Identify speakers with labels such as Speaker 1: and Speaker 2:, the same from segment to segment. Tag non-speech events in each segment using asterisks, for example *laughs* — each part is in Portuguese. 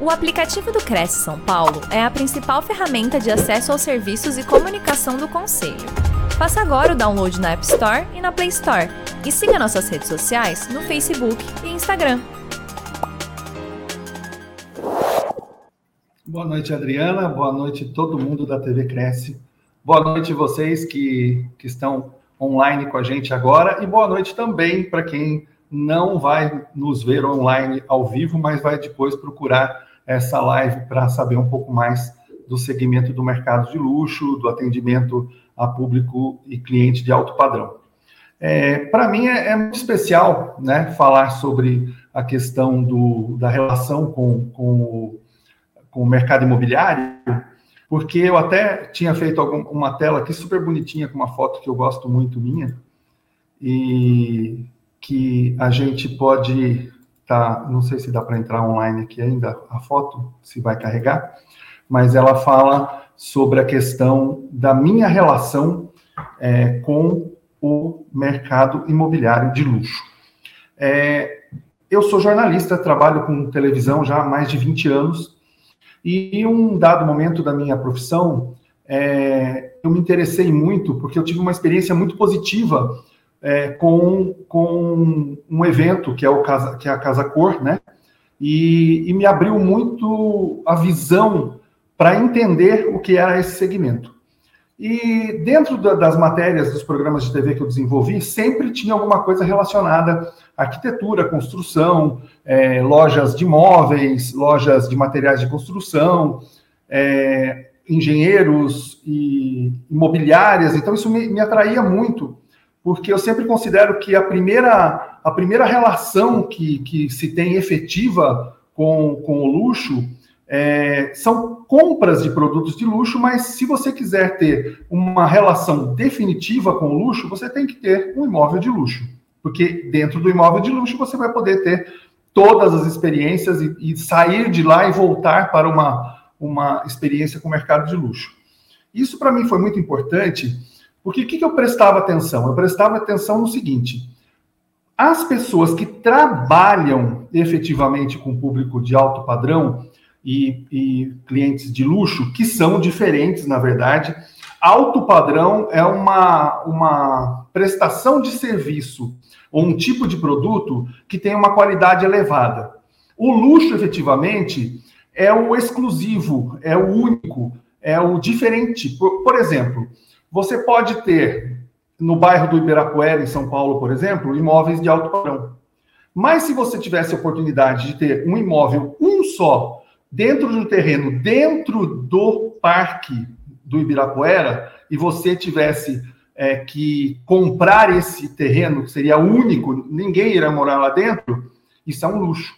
Speaker 1: O aplicativo do Cresce São Paulo é a principal ferramenta de acesso aos serviços e comunicação do Conselho. Faça agora o download na App Store e na Play Store. E siga nossas redes sociais no Facebook e Instagram.
Speaker 2: Boa noite, Adriana. Boa noite, todo mundo da TV Cresce. Boa noite, vocês que, que estão online com a gente agora. E boa noite também para quem não vai nos ver online ao vivo, mas vai depois procurar essa live para saber um pouco mais do segmento do mercado de luxo, do atendimento a público e cliente de alto padrão. É, para mim é, é, muito especial né, falar sobre a questão do, da relação com, com, o, com o mercado imobiliário, porque eu até tinha feito algum, uma tela aqui super bonitinha com uma foto que eu gosto muito minha, e que a gente pode tá, não sei se dá para entrar online aqui ainda a foto, se vai carregar, mas ela fala sobre a questão da minha relação é, com o mercado imobiliário de luxo. É, eu sou jornalista, trabalho com televisão já há mais de 20 anos, e em um dado momento da minha profissão, é, eu me interessei muito, porque eu tive uma experiência muito positiva é, com, com um evento que é, o Casa, que é a Casa Cor, né? E, e me abriu muito a visão para entender o que era esse segmento. E dentro da, das matérias dos programas de TV que eu desenvolvi, sempre tinha alguma coisa relacionada à arquitetura, construção, é, lojas de móveis, lojas de materiais de construção, é, engenheiros e imobiliárias. Então, isso me, me atraía muito porque eu sempre considero que a primeira, a primeira relação que, que se tem efetiva com, com o luxo é, são compras de produtos de luxo, mas se você quiser ter uma relação definitiva com o luxo, você tem que ter um imóvel de luxo. Porque dentro do imóvel de luxo você vai poder ter todas as experiências e, e sair de lá e voltar para uma, uma experiência com o mercado de luxo. Isso para mim foi muito importante porque o que, que eu prestava atenção? Eu prestava atenção no seguinte: as pessoas que trabalham efetivamente com público de alto padrão e, e clientes de luxo, que são diferentes, na verdade, alto padrão é uma, uma prestação de serviço ou um tipo de produto que tem uma qualidade elevada. O luxo, efetivamente, é o exclusivo, é o único, é o diferente. Por, por exemplo, você pode ter, no bairro do Ibirapuera, em São Paulo, por exemplo, imóveis de alto padrão. Mas se você tivesse a oportunidade de ter um imóvel, um só, dentro de um terreno, dentro do parque do Ibirapuera, e você tivesse é, que comprar esse terreno, que seria único, ninguém irá morar lá dentro, isso é um luxo.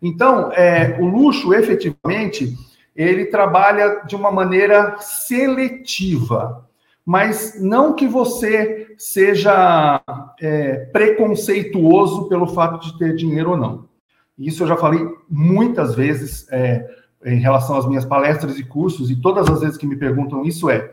Speaker 2: Então, é, o luxo, efetivamente, ele trabalha de uma maneira seletiva mas não que você seja é, preconceituoso pelo fato de ter dinheiro ou não. Isso eu já falei muitas vezes é, em relação às minhas palestras e cursos, e todas as vezes que me perguntam isso é: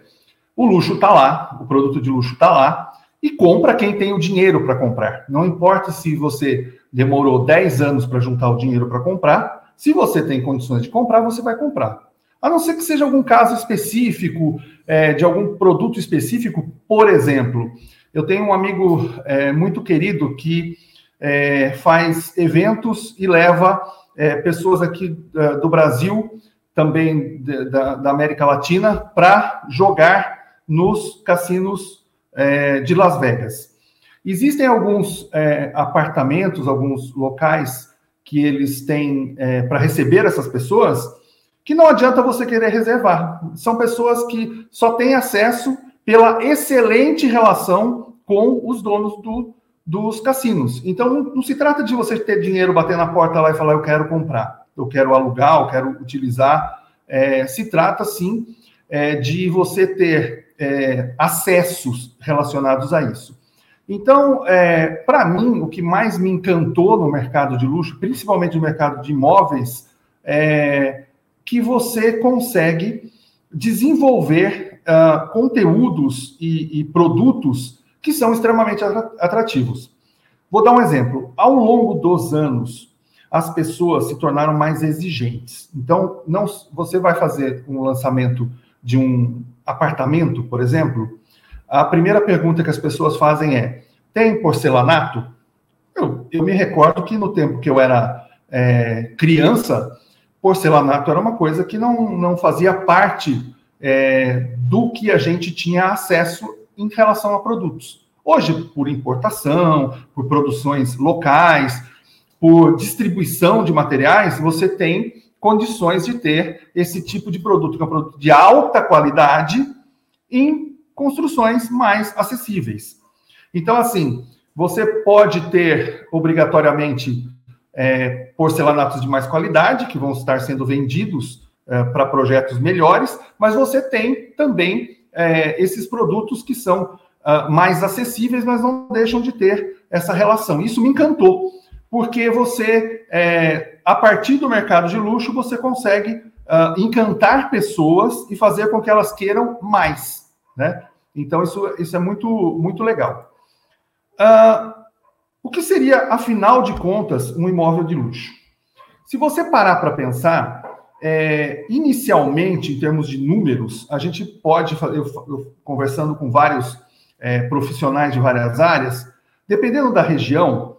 Speaker 2: o luxo está lá, o produto de luxo está lá, e compra quem tem o dinheiro para comprar. Não importa se você demorou 10 anos para juntar o dinheiro para comprar, se você tem condições de comprar, você vai comprar. A não ser que seja algum caso específico, é, de algum produto específico, por exemplo. Eu tenho um amigo é, muito querido que é, faz eventos e leva é, pessoas aqui é, do Brasil, também da, da América Latina, para jogar nos cassinos é, de Las Vegas. Existem alguns apartamentos, alguns locais que eles têm para receber essas pessoas que não adianta você querer reservar. São pessoas que só têm acesso pela excelente relação com os donos do, dos cassinos. Então, não, se trata de você ter dinheiro, bater na porta lá e falar, eu quero comprar, eu quero alugar, eu quero utilizar. É, se trata, sim, é, de você ter é, acessos relacionados a isso. Então, é, para mim, o que mais me encantou no mercado de luxo, principalmente no mercado de imóveis, é que você consegue desenvolver uh, conteúdos e, e, produtos que são extremamente atrativos. Vou dar um exemplo. Ao longo dos anos, as pessoas se tornaram mais exigentes. Então, não, você vai fazer um lançamento de um apartamento, por exemplo, a primeira pergunta que as pessoas fazem é: tem porcelanato? Eu, eu me recordo que no tempo que eu era é, criança, porcelanato era uma coisa que não, não fazia parte é, do que a gente tinha acesso em relação a produtos. Hoje, por importação, por produções locais, por distribuição de materiais, você tem condições de ter esse tipo de produto, que é um produto de alta qualidade, em construções mais acessíveis. Então, assim, você pode ter obrigatoriamente é, porcelanatos de mais qualidade, que vão estar sendo vendidos é, para projetos melhores, mas você tem também é, esses produtos que são uh, mais acessíveis, mas não deixam de ter essa relação. Isso me encantou, porque você, é, a partir do mercado de luxo, você consegue uh, encantar pessoas e fazer com que elas queiram mais, né? Então, isso, isso é muito, muito legal. Uh, o que seria, afinal de contas, um imóvel de luxo? Se você parar para pensar, é, inicialmente, em termos de números, a gente pode, eu, eu conversando com vários é, profissionais de várias áreas, dependendo da região,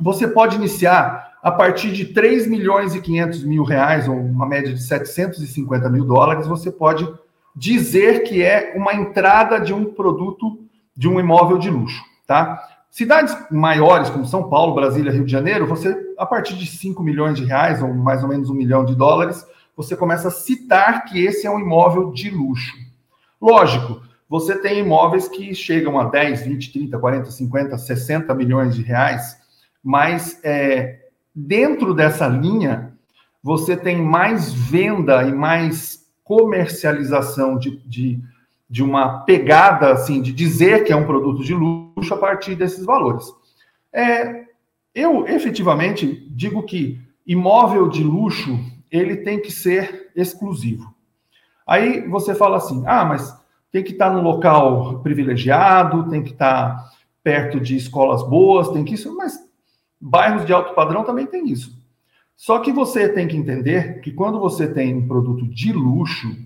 Speaker 2: você pode iniciar a partir de 3 milhões e 500 mil reais, ou uma média de 750 mil dólares, você pode dizer que é uma entrada de um produto, de um imóvel de luxo, tá? Cidades maiores, como São Paulo, Brasília, Rio de Janeiro, você, a partir de 5 milhões de reais, ou mais ou menos um milhão de dólares, você começa a citar que esse é um imóvel de luxo. Lógico, você tem imóveis que chegam a 10, 20, 30, 40, 50, 60 milhões de reais, mas é, dentro dessa linha, você tem mais venda e mais comercialização de, de, de uma pegada, assim, de dizer que é um produto de luxo a partir desses valores. É, eu, efetivamente, digo que imóvel de luxo, ele tem que ser exclusivo. Aí você fala assim, ah, mas tem que estar num local privilegiado, tem que estar perto de escolas boas, tem que isso, mas bairros de alto padrão também tem isso. Só que você tem que entender que quando você tem um produto de luxo,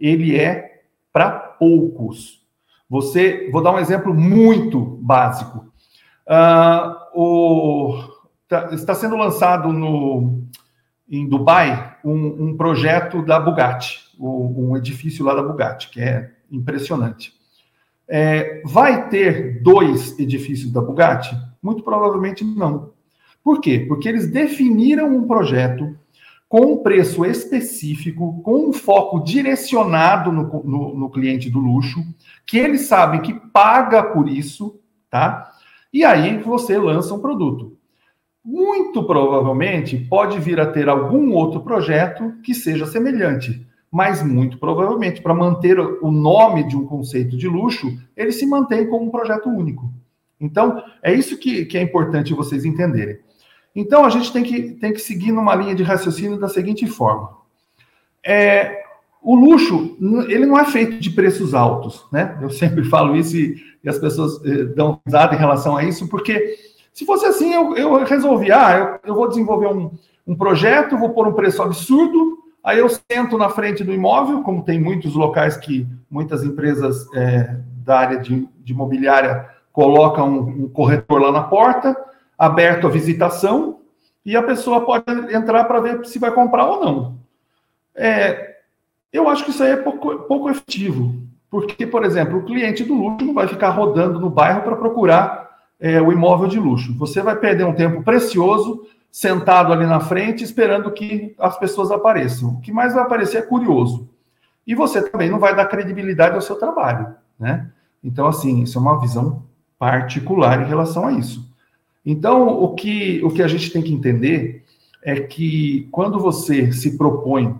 Speaker 2: ele é para poucos. Você, vou dar um exemplo muito básico. Uh, o, tá, está sendo lançado no, em Dubai um, um projeto da Bugatti, um, um edifício lá da Bugatti, que é impressionante. É, vai ter dois edifícios da Bugatti? Muito provavelmente não. Por quê? Porque eles definiram um projeto com um preço específico, com um foco direcionado no, no, no, cliente do luxo, que eles sabem que paga por isso, tá? E aí você lança um produto. Muito provavelmente pode vir a ter algum outro projeto que seja semelhante, mas muito provavelmente, para manter o nome de um conceito de luxo, ele se mantém como um projeto único. Então, é isso que, que é importante vocês entenderem. Então, a gente tem que, tem que seguir numa linha de raciocínio da seguinte forma. É, o luxo, ele não é feito de preços altos, né? Eu sempre *laughs* falo isso e, e as pessoas eh, dão risada em relação a isso, porque se fosse assim, eu, eu resolvi, ah, eu, eu vou desenvolver um, um projeto, vou pôr um preço absurdo, aí eu sento na frente do imóvel, como tem muitos locais que muitas empresas é, da área de, de imobiliária colocam um, um corretor lá na porta, aberto a visitação e a pessoa pode entrar para ver se vai comprar ou não. É, eu acho que isso aí é pouco, pouco efetivo, porque, por exemplo, o cliente do luxo não vai ficar rodando no bairro para procurar é, o imóvel de luxo. Você vai perder um tempo precioso sentado ali na frente esperando que as pessoas apareçam. O que mais vai aparecer é curioso. E você também não vai dar credibilidade ao seu trabalho, né? Então, assim, isso é uma visão particular em relação a isso. Então, o que, o que a gente tem que entender é que quando você se propõe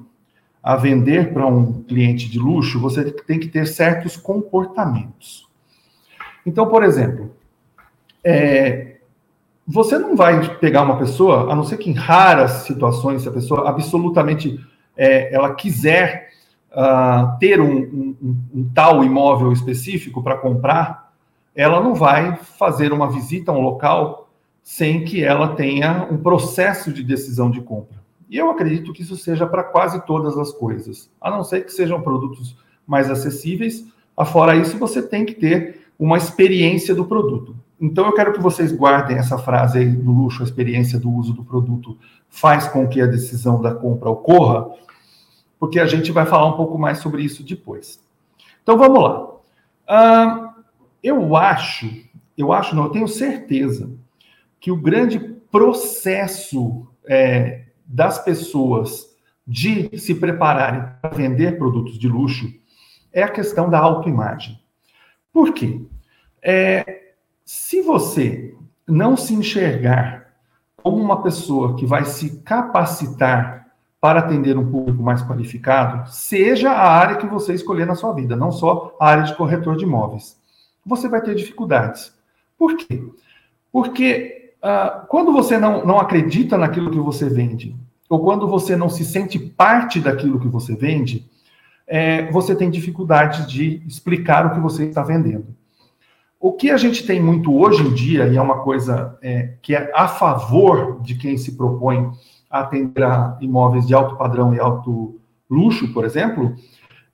Speaker 2: a vender para um cliente de luxo, você tem que ter certos comportamentos. Então, por exemplo, é, você não vai pegar uma pessoa, a não ser que em raras situações, se a pessoa absolutamente é, ela quiser uh, ter um, um, um tal imóvel específico para comprar, ela não vai fazer uma visita a um local sem que ela tenha um processo de decisão de compra. E eu acredito que isso seja para quase todas as coisas, a não ser que sejam produtos mais acessíveis. Afora isso, você tem que ter uma experiência do produto. Então, eu quero que vocês guardem essa frase aí do luxo, a experiência do uso do produto faz com que a decisão da compra ocorra, porque a gente vai falar um pouco mais sobre isso depois. Então, vamos lá. Uh, eu acho, eu acho, não, eu tenho certeza que o grande processo é, das pessoas de se prepararem para vender produtos de luxo é a questão da autoimagem. Por quê? É, se você não se enxergar como uma pessoa que vai se capacitar para atender um público mais qualificado, seja a área que você escolher na sua vida, não só a área de corretor de imóveis, você vai ter dificuldades. Por quê? Porque uh, quando você não, não acredita naquilo que você vende, ou quando você não se sente parte daquilo que você vende, é, você tem dificuldade de explicar o que você está vendendo. O que a gente tem muito hoje em dia, e é uma coisa é, que é a favor de quem se propõe a atender a imóveis de alto padrão e alto luxo, por exemplo,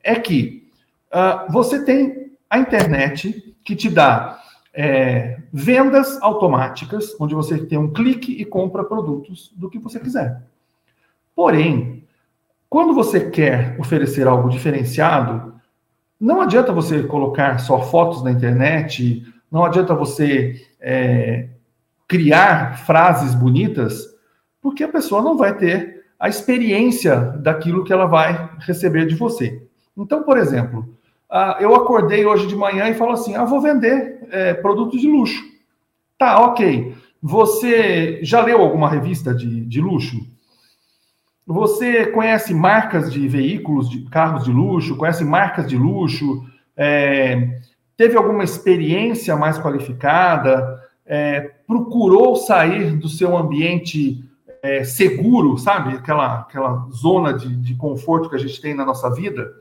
Speaker 2: é que uh, você tem a internet que te dá é, vendas automáticas, onde você tem um clique e compra produtos do que você quiser. Porém, quando você quer oferecer algo diferenciado, não adianta você colocar só fotos na internet, não adianta você é, criar frases bonitas, porque a pessoa não vai ter a experiência daquilo que ela vai receber de você. Então, por exemplo, ah, eu acordei hoje de manhã e falo assim: ah, vou vender é, produtos de luxo. Tá, ok. Você já leu alguma revista de, de luxo? Você conhece marcas de veículos, de carros de luxo, conhece marcas de luxo, é, teve alguma experiência mais qualificada, é, procurou sair do seu ambiente é, seguro, sabe? Aquela, aquela zona de, de conforto que a gente tem na nossa vida.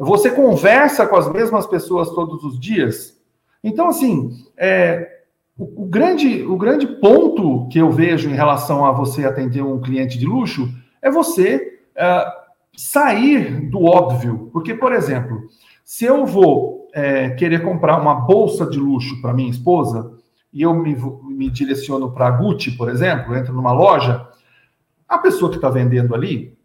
Speaker 2: Você conversa com as mesmas pessoas todos os dias. Então, assim, é, o, o, grande, o grande ponto que eu vejo em relação a você atender um cliente de luxo é você uh, sair do óbvio. Porque, por exemplo, se eu vou é, querer comprar uma bolsa de luxo para minha esposa e eu me, me direciono para a Gucci, por exemplo, entro numa loja, a pessoa que está vendendo ali,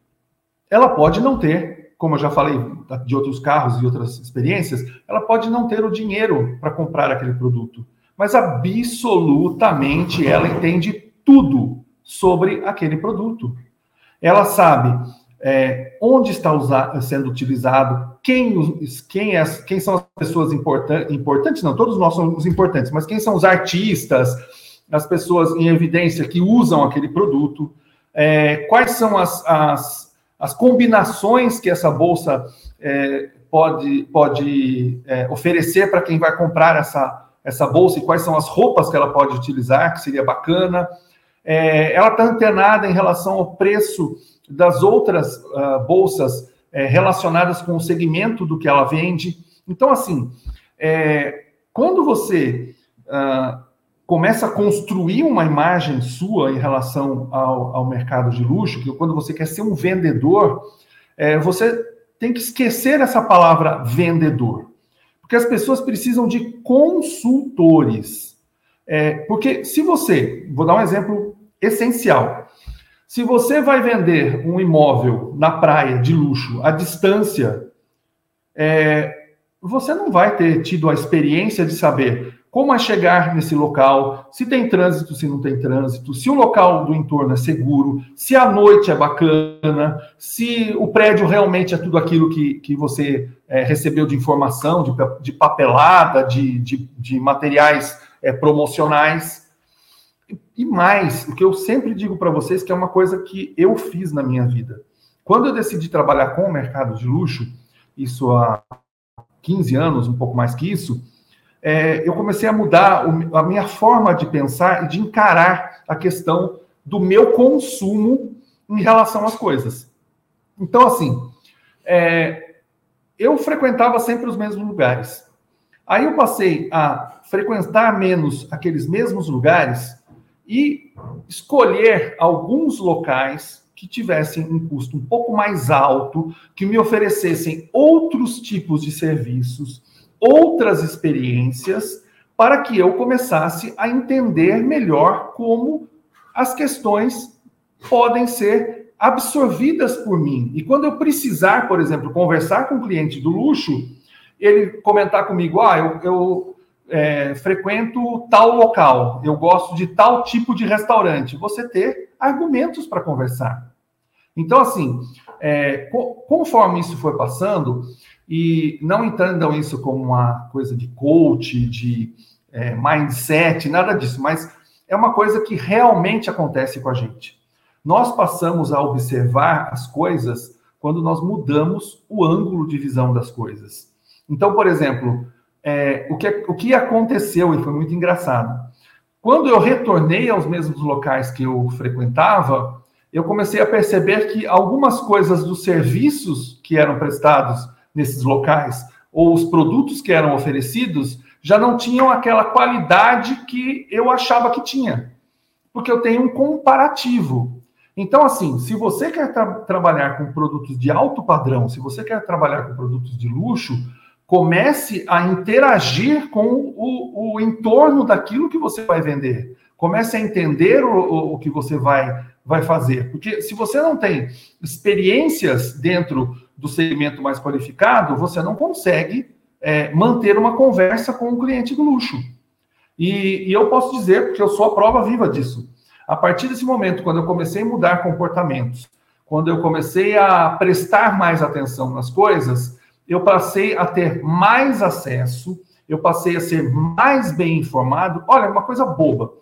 Speaker 2: ela pode não ter, como eu já falei de outros carros e outras experiências, ela pode não ter o dinheiro para comprar aquele produto, mas absolutamente ela entende tudo sobre aquele produto. Ela sabe é, onde está usado, sendo utilizado, quem, quem, é, quem são as pessoas importan importantes, não, todos nós somos importantes, mas quem são os artistas, as pessoas em evidência que usam aquele produto, é, quais são as, as, as, combinações que essa bolsa é, pode, pode é, oferecer para quem vai comprar essa, essa bolsa e quais são as roupas que ela pode utilizar, que seria bacana. É, ela está antenada em relação ao preço das outras uh, bolsas é, relacionadas com o segmento do que ela vende. Então, assim, é, quando você uh, começa a construir uma imagem sua em relação ao, ao mercado de luxo, que quando você quer ser um vendedor, é, você tem que esquecer essa palavra vendedor. Porque as pessoas precisam de consultores. É, porque se você, vou dar um exemplo essencial. Se você vai vender um imóvel na praia de luxo à distância, é, você não vai ter tido a experiência de saber como é chegar nesse local, se tem trânsito, se não tem trânsito, se o local do entorno é seguro, se a noite é bacana, se o prédio realmente é tudo aquilo que, que você é, recebeu de informação, de, de papelada, de, de, de materiais é, promocionais. E mais, o que eu sempre digo para vocês que é uma coisa que eu fiz na minha vida. Quando eu decidi trabalhar com o mercado de luxo, isso há 15 anos, um pouco mais que isso, é, eu comecei a mudar a minha forma de pensar e de encarar a questão do meu consumo em relação às coisas. Então, assim, é, eu frequentava sempre os mesmos lugares. Aí eu passei a frequentar menos aqueles mesmos lugares e escolher alguns locais que tivessem um custo um pouco mais alto, que me oferecessem outros tipos de serviços, outras experiências, para que eu começasse a entender melhor como as questões podem ser absorvidas por mim. E quando eu precisar, por exemplo, conversar com um cliente do luxo, ele comentar comigo, ah, eu, eu é, frequento tal local, eu gosto de tal tipo de restaurante, você ter argumentos para conversar. Então, assim, é, conforme isso foi passando, e não entendam isso como uma coisa de coach, de é, mindset, nada disso, mas é uma coisa que realmente acontece com a gente. Nós passamos a observar as coisas quando nós mudamos o ângulo de visão das coisas. Então, por exemplo, é, o, que, o que aconteceu, e foi muito engraçado, quando eu retornei aos mesmos locais que eu frequentava, eu comecei a perceber que algumas coisas dos serviços que eram prestados nesses locais, ou os produtos que eram oferecidos, já não tinham aquela qualidade que eu achava que tinha. Porque eu tenho um comparativo. Então, assim, se você quer tra trabalhar com produtos de alto padrão, se você quer trabalhar com produtos de luxo, comece a interagir com o, o entorno daquilo que você vai vender. Comece a entender o, o, o que você vai, vai fazer. Porque se você não tem experiências dentro do segmento mais qualificado, você não consegue é, manter uma conversa com o cliente do luxo. E, e, eu posso dizer, porque eu sou a prova viva disso. A partir desse momento, quando eu comecei a mudar comportamentos, quando eu comecei a prestar mais atenção nas coisas, eu passei a ter mais acesso, eu passei a ser mais bem informado. Olha, uma coisa boba.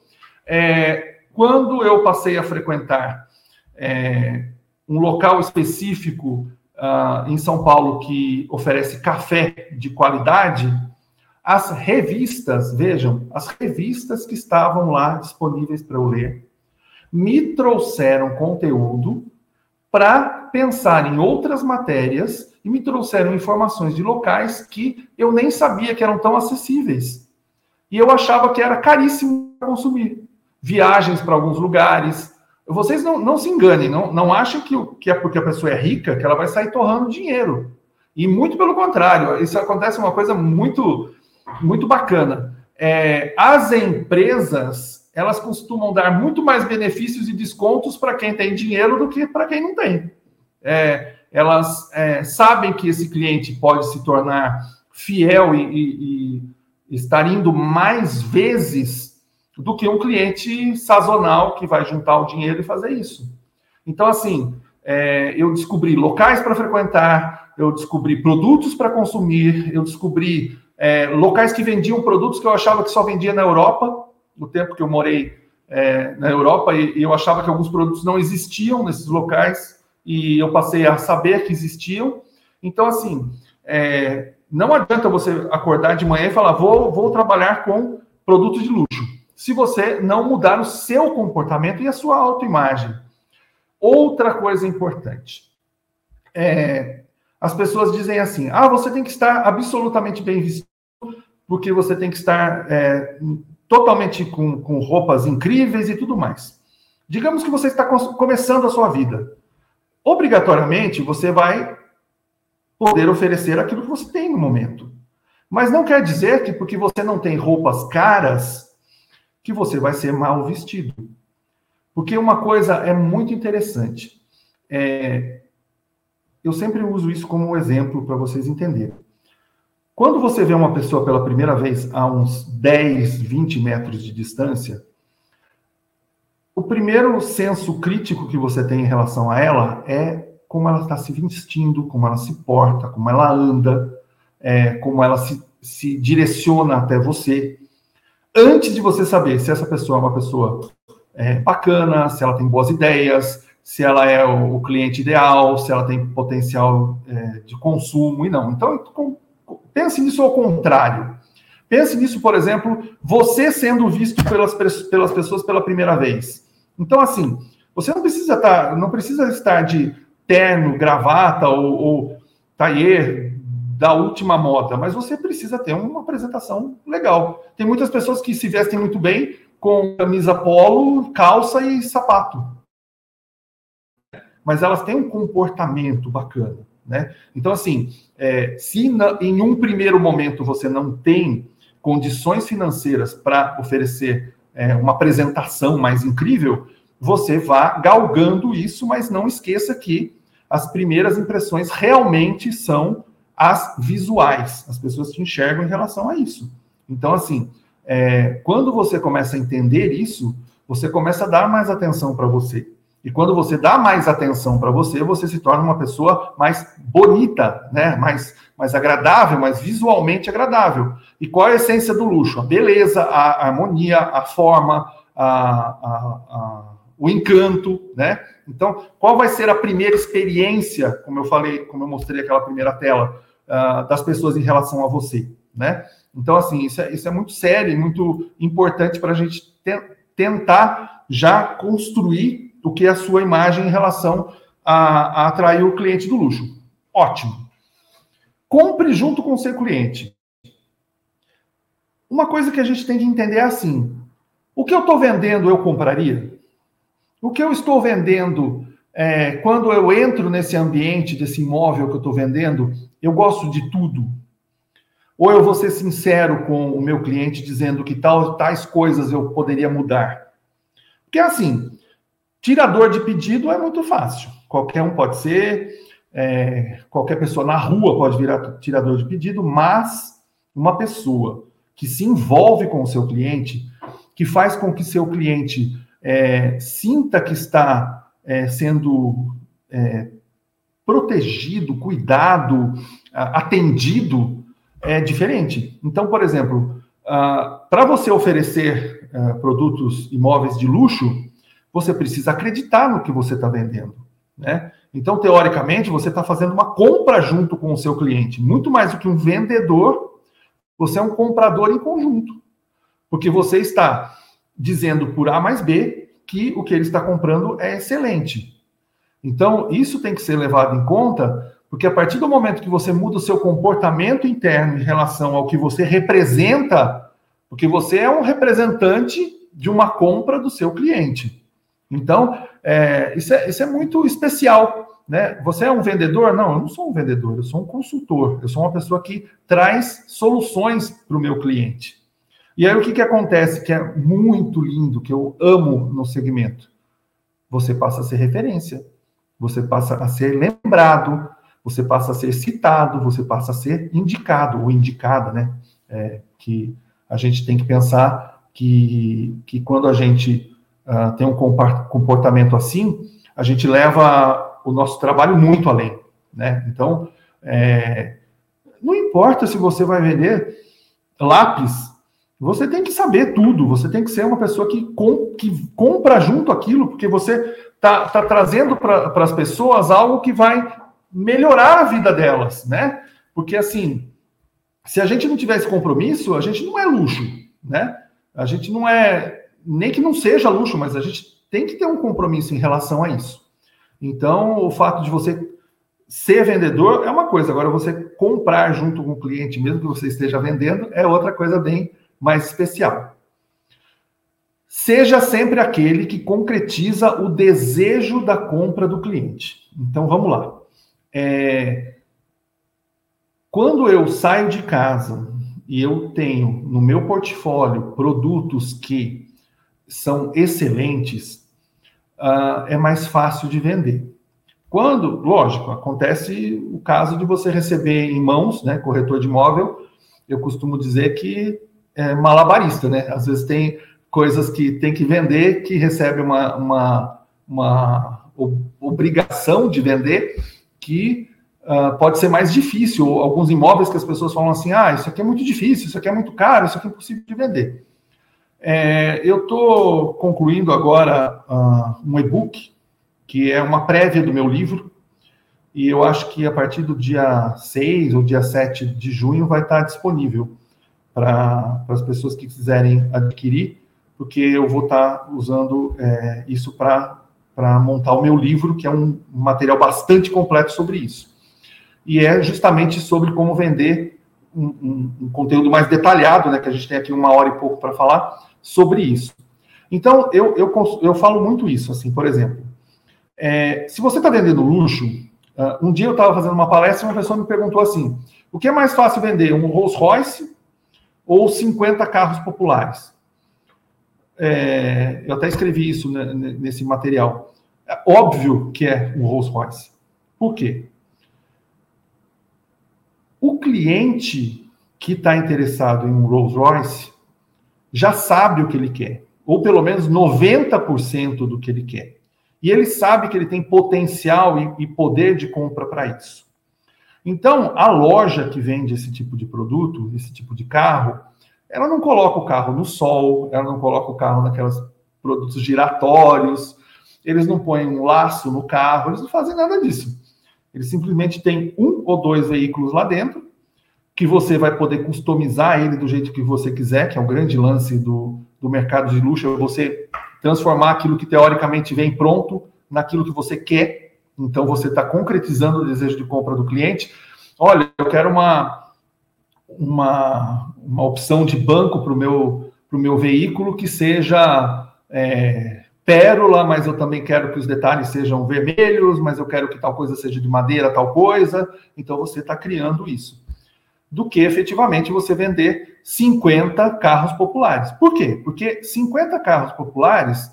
Speaker 2: É, quando eu passei a frequentar é, um local específico uh, em São Paulo que oferece café de qualidade, as revistas, vejam, as revistas que estavam lá disponíveis para eu ler, me trouxeram conteúdo para pensar em outras matérias e me trouxeram informações de locais que eu nem sabia que eram tão acessíveis. E eu achava que era caríssimo para consumir. Viagens para alguns lugares, vocês não, não se enganem, não, não achem que, que é porque a pessoa é rica que ela vai sair torrando dinheiro. E muito pelo contrário, isso acontece uma coisa muito, muito bacana. É, as empresas elas costumam dar muito mais benefícios e descontos para quem tem dinheiro do que para quem não tem. É, elas é, sabem que esse cliente pode se tornar fiel e, e, e estar indo mais vezes do que um cliente sazonal que vai juntar o dinheiro e fazer isso. Então, assim, é, eu descobri locais para frequentar, eu descobri produtos para consumir, eu descobri é, locais que vendiam produtos que eu achava que só vendia na Europa, no tempo que eu morei é, na Europa, e, e eu achava que alguns produtos não existiam nesses locais, e eu passei a saber que existiam. Então, assim, é, não adianta você acordar de manhã e falar, vou, vou trabalhar com produtos de luxo se você não mudar o seu comportamento e a sua autoimagem. Outra coisa importante. É, as pessoas dizem assim: ah, você tem que estar absolutamente bem vestido, porque você tem que estar é, totalmente com, com roupas incríveis e tudo mais. Digamos que você está começando a sua vida. Obrigatoriamente, você vai poder oferecer aquilo que você tem no momento. Mas não quer dizer que porque você não tem roupas caras, que você vai ser mal vestido. Porque uma coisa é muito interessante. É, eu sempre uso isso como exemplo para vocês entenderem. Quando você vê uma pessoa pela primeira vez a uns 10, 20 metros de distância, o primeiro senso crítico que você tem em relação a ela é como ela está se vestindo, como ela se porta, como ela anda, é, como ela se, se direciona até você antes de você saber se essa pessoa é uma pessoa é, bacana, se ela tem boas ideias, se ela é o, o cliente ideal, se ela tem potencial é, de consumo e não. Então, com, pense nisso ao contrário. Pense nisso, por exemplo, você sendo visto pelas, pelas pessoas pela primeira vez. Então, assim, você não precisa estar, tá, não precisa estar de terno, gravata ou, ou taier da última moda, mas você precisa ter uma apresentação legal. Tem muitas pessoas que se vestem muito bem com camisa polo, calça e sapato. Mas elas têm um comportamento bacana, né? Então, assim, é, se na, em um primeiro momento você não tem condições financeiras para oferecer é, uma apresentação mais incrível, você vá galgando isso, mas não esqueça que as primeiras impressões realmente são as visuais. As pessoas te enxergam em relação a isso. Então, assim, é, quando você começa a entender isso, você começa a dar mais atenção para você. E quando você dá mais atenção para você, você se torna uma pessoa mais bonita, né? mais, mais agradável, mais visualmente agradável. E qual é a essência do luxo? A beleza, a harmonia, a forma, a, a, a, o encanto, né? Então, qual vai ser a primeira experiência, como eu falei, como eu mostrei aquela primeira tela, uh, das pessoas em relação a você, né? Então, assim, isso é, isso é muito sério e muito importante para a gente te tentar já construir o que é a sua imagem em relação a, a atrair o cliente do luxo. Ótimo. Compre junto com o seu cliente. Uma coisa que a gente tem que entender é assim: o que eu estou vendendo eu compraria? O que eu estou vendendo é, quando eu entro nesse ambiente desse imóvel que eu estou vendendo, eu gosto de tudo. Ou eu vou ser sincero com o meu cliente dizendo que tal, tais coisas eu poderia mudar. Porque assim, tirador de pedido é muito fácil. Qualquer um pode ser, é, qualquer pessoa na rua pode virar tirador de pedido, mas uma pessoa que se envolve com o seu cliente, que faz com que seu cliente é, sinta que está é, sendo é, protegido, cuidado, atendido, é diferente. Então, por exemplo, uh, para você oferecer uh, produtos imóveis de luxo, você precisa acreditar no que você está vendendo. Né? Então, teoricamente, você está fazendo uma compra junto com o seu cliente. Muito mais do que um vendedor, você é um comprador em conjunto. Porque você está dizendo por A mais B que o que ele está comprando é excelente. Então, isso tem que ser levado em conta, porque a partir do momento que você muda o seu comportamento interno em relação ao que você representa, porque você é um representante de uma compra do seu cliente. Então, é, isso, é, isso é muito especial. Né? Você é um vendedor? Não, eu não sou um vendedor, eu sou um consultor. Eu sou uma pessoa que traz soluções para o meu cliente. E aí o que, que acontece que é muito lindo, que eu amo no segmento? Você passa a ser referência você passa a ser lembrado, você passa a ser citado, você passa a ser indicado ou indicada, né? É, que a gente tem que pensar que, que quando a gente uh, tem um comportamento assim, a gente leva o nosso trabalho muito além, né? Então, é, não importa se você vai vender lápis, você tem que saber tudo, você tem que ser uma pessoa que, com, que compra junto aquilo, porque você está tá trazendo para as pessoas algo que vai melhorar a vida delas, né? Porque assim, se a gente não tiver esse compromisso, a gente não é luxo, né? A gente não é, nem que não seja luxo, mas a gente tem que ter um compromisso em relação a isso. Então, o fato de você ser vendedor é uma coisa, agora você comprar junto com o cliente, mesmo que você esteja vendendo, é outra coisa bem mais especial. Seja sempre aquele que concretiza o desejo da compra do cliente. Então vamos lá. É... Quando eu saio de casa e eu tenho no meu portfólio produtos que são excelentes, uh, é mais fácil de vender. Quando, lógico, acontece o caso de você receber em mãos, né, corretor de imóvel, eu costumo dizer que é malabarista, né? Às vezes tem coisas que tem que vender, que recebe uma, uma, uma obrigação de vender, que uh, pode ser mais difícil. Alguns imóveis que as pessoas falam assim: ah, isso aqui é muito difícil, isso aqui é muito caro, isso aqui é impossível de vender. É, eu estou concluindo agora uh, um e-book, que é uma prévia do meu livro, e eu acho que a partir do dia 6 ou dia 7 de junho vai estar disponível para as pessoas que quiserem adquirir porque eu vou estar tá usando é, isso para montar o meu livro, que é um material bastante completo sobre isso. E é justamente sobre como vender um, um, um conteúdo mais detalhado, né, que a gente tem aqui uma hora e pouco para falar sobre isso. Então, eu, eu, eu falo muito isso, assim, por exemplo, é, se você está vendendo luxo, uh, um dia eu estava fazendo uma palestra e uma pessoa me perguntou assim, o que é mais fácil vender, um Rolls Royce ou 50 carros populares? É, eu até escrevi isso nesse material. É óbvio que é um Rolls Royce. Por quê? O cliente que está interessado em um Rolls Royce já sabe o que ele quer, ou pelo menos 90% do que ele quer. E ele sabe que ele tem potencial e, e poder de compra para isso. Então, a loja que vende esse tipo de produto, esse tipo de carro, ela não coloca o carro no sol, ela não coloca o carro naqueles produtos giratórios, eles não põem um laço no carro, eles não fazem nada disso. Eles simplesmente têm um ou dois veículos lá dentro, que você vai poder customizar ele do jeito que você quiser, que é o grande lance do, do mercado de luxo, é você transformar aquilo que teoricamente vem pronto naquilo que você quer. Então você está concretizando o desejo de compra do cliente. Olha, eu quero uma uma, uma opção de banco para o meu, pro meu veículo que seja é, pérola, mas eu também quero que os detalhes sejam vermelhos, mas eu quero que tal coisa seja de madeira, tal coisa. Então você está criando isso. Do que efetivamente você vender 50 carros populares. Por quê? Porque 50 carros populares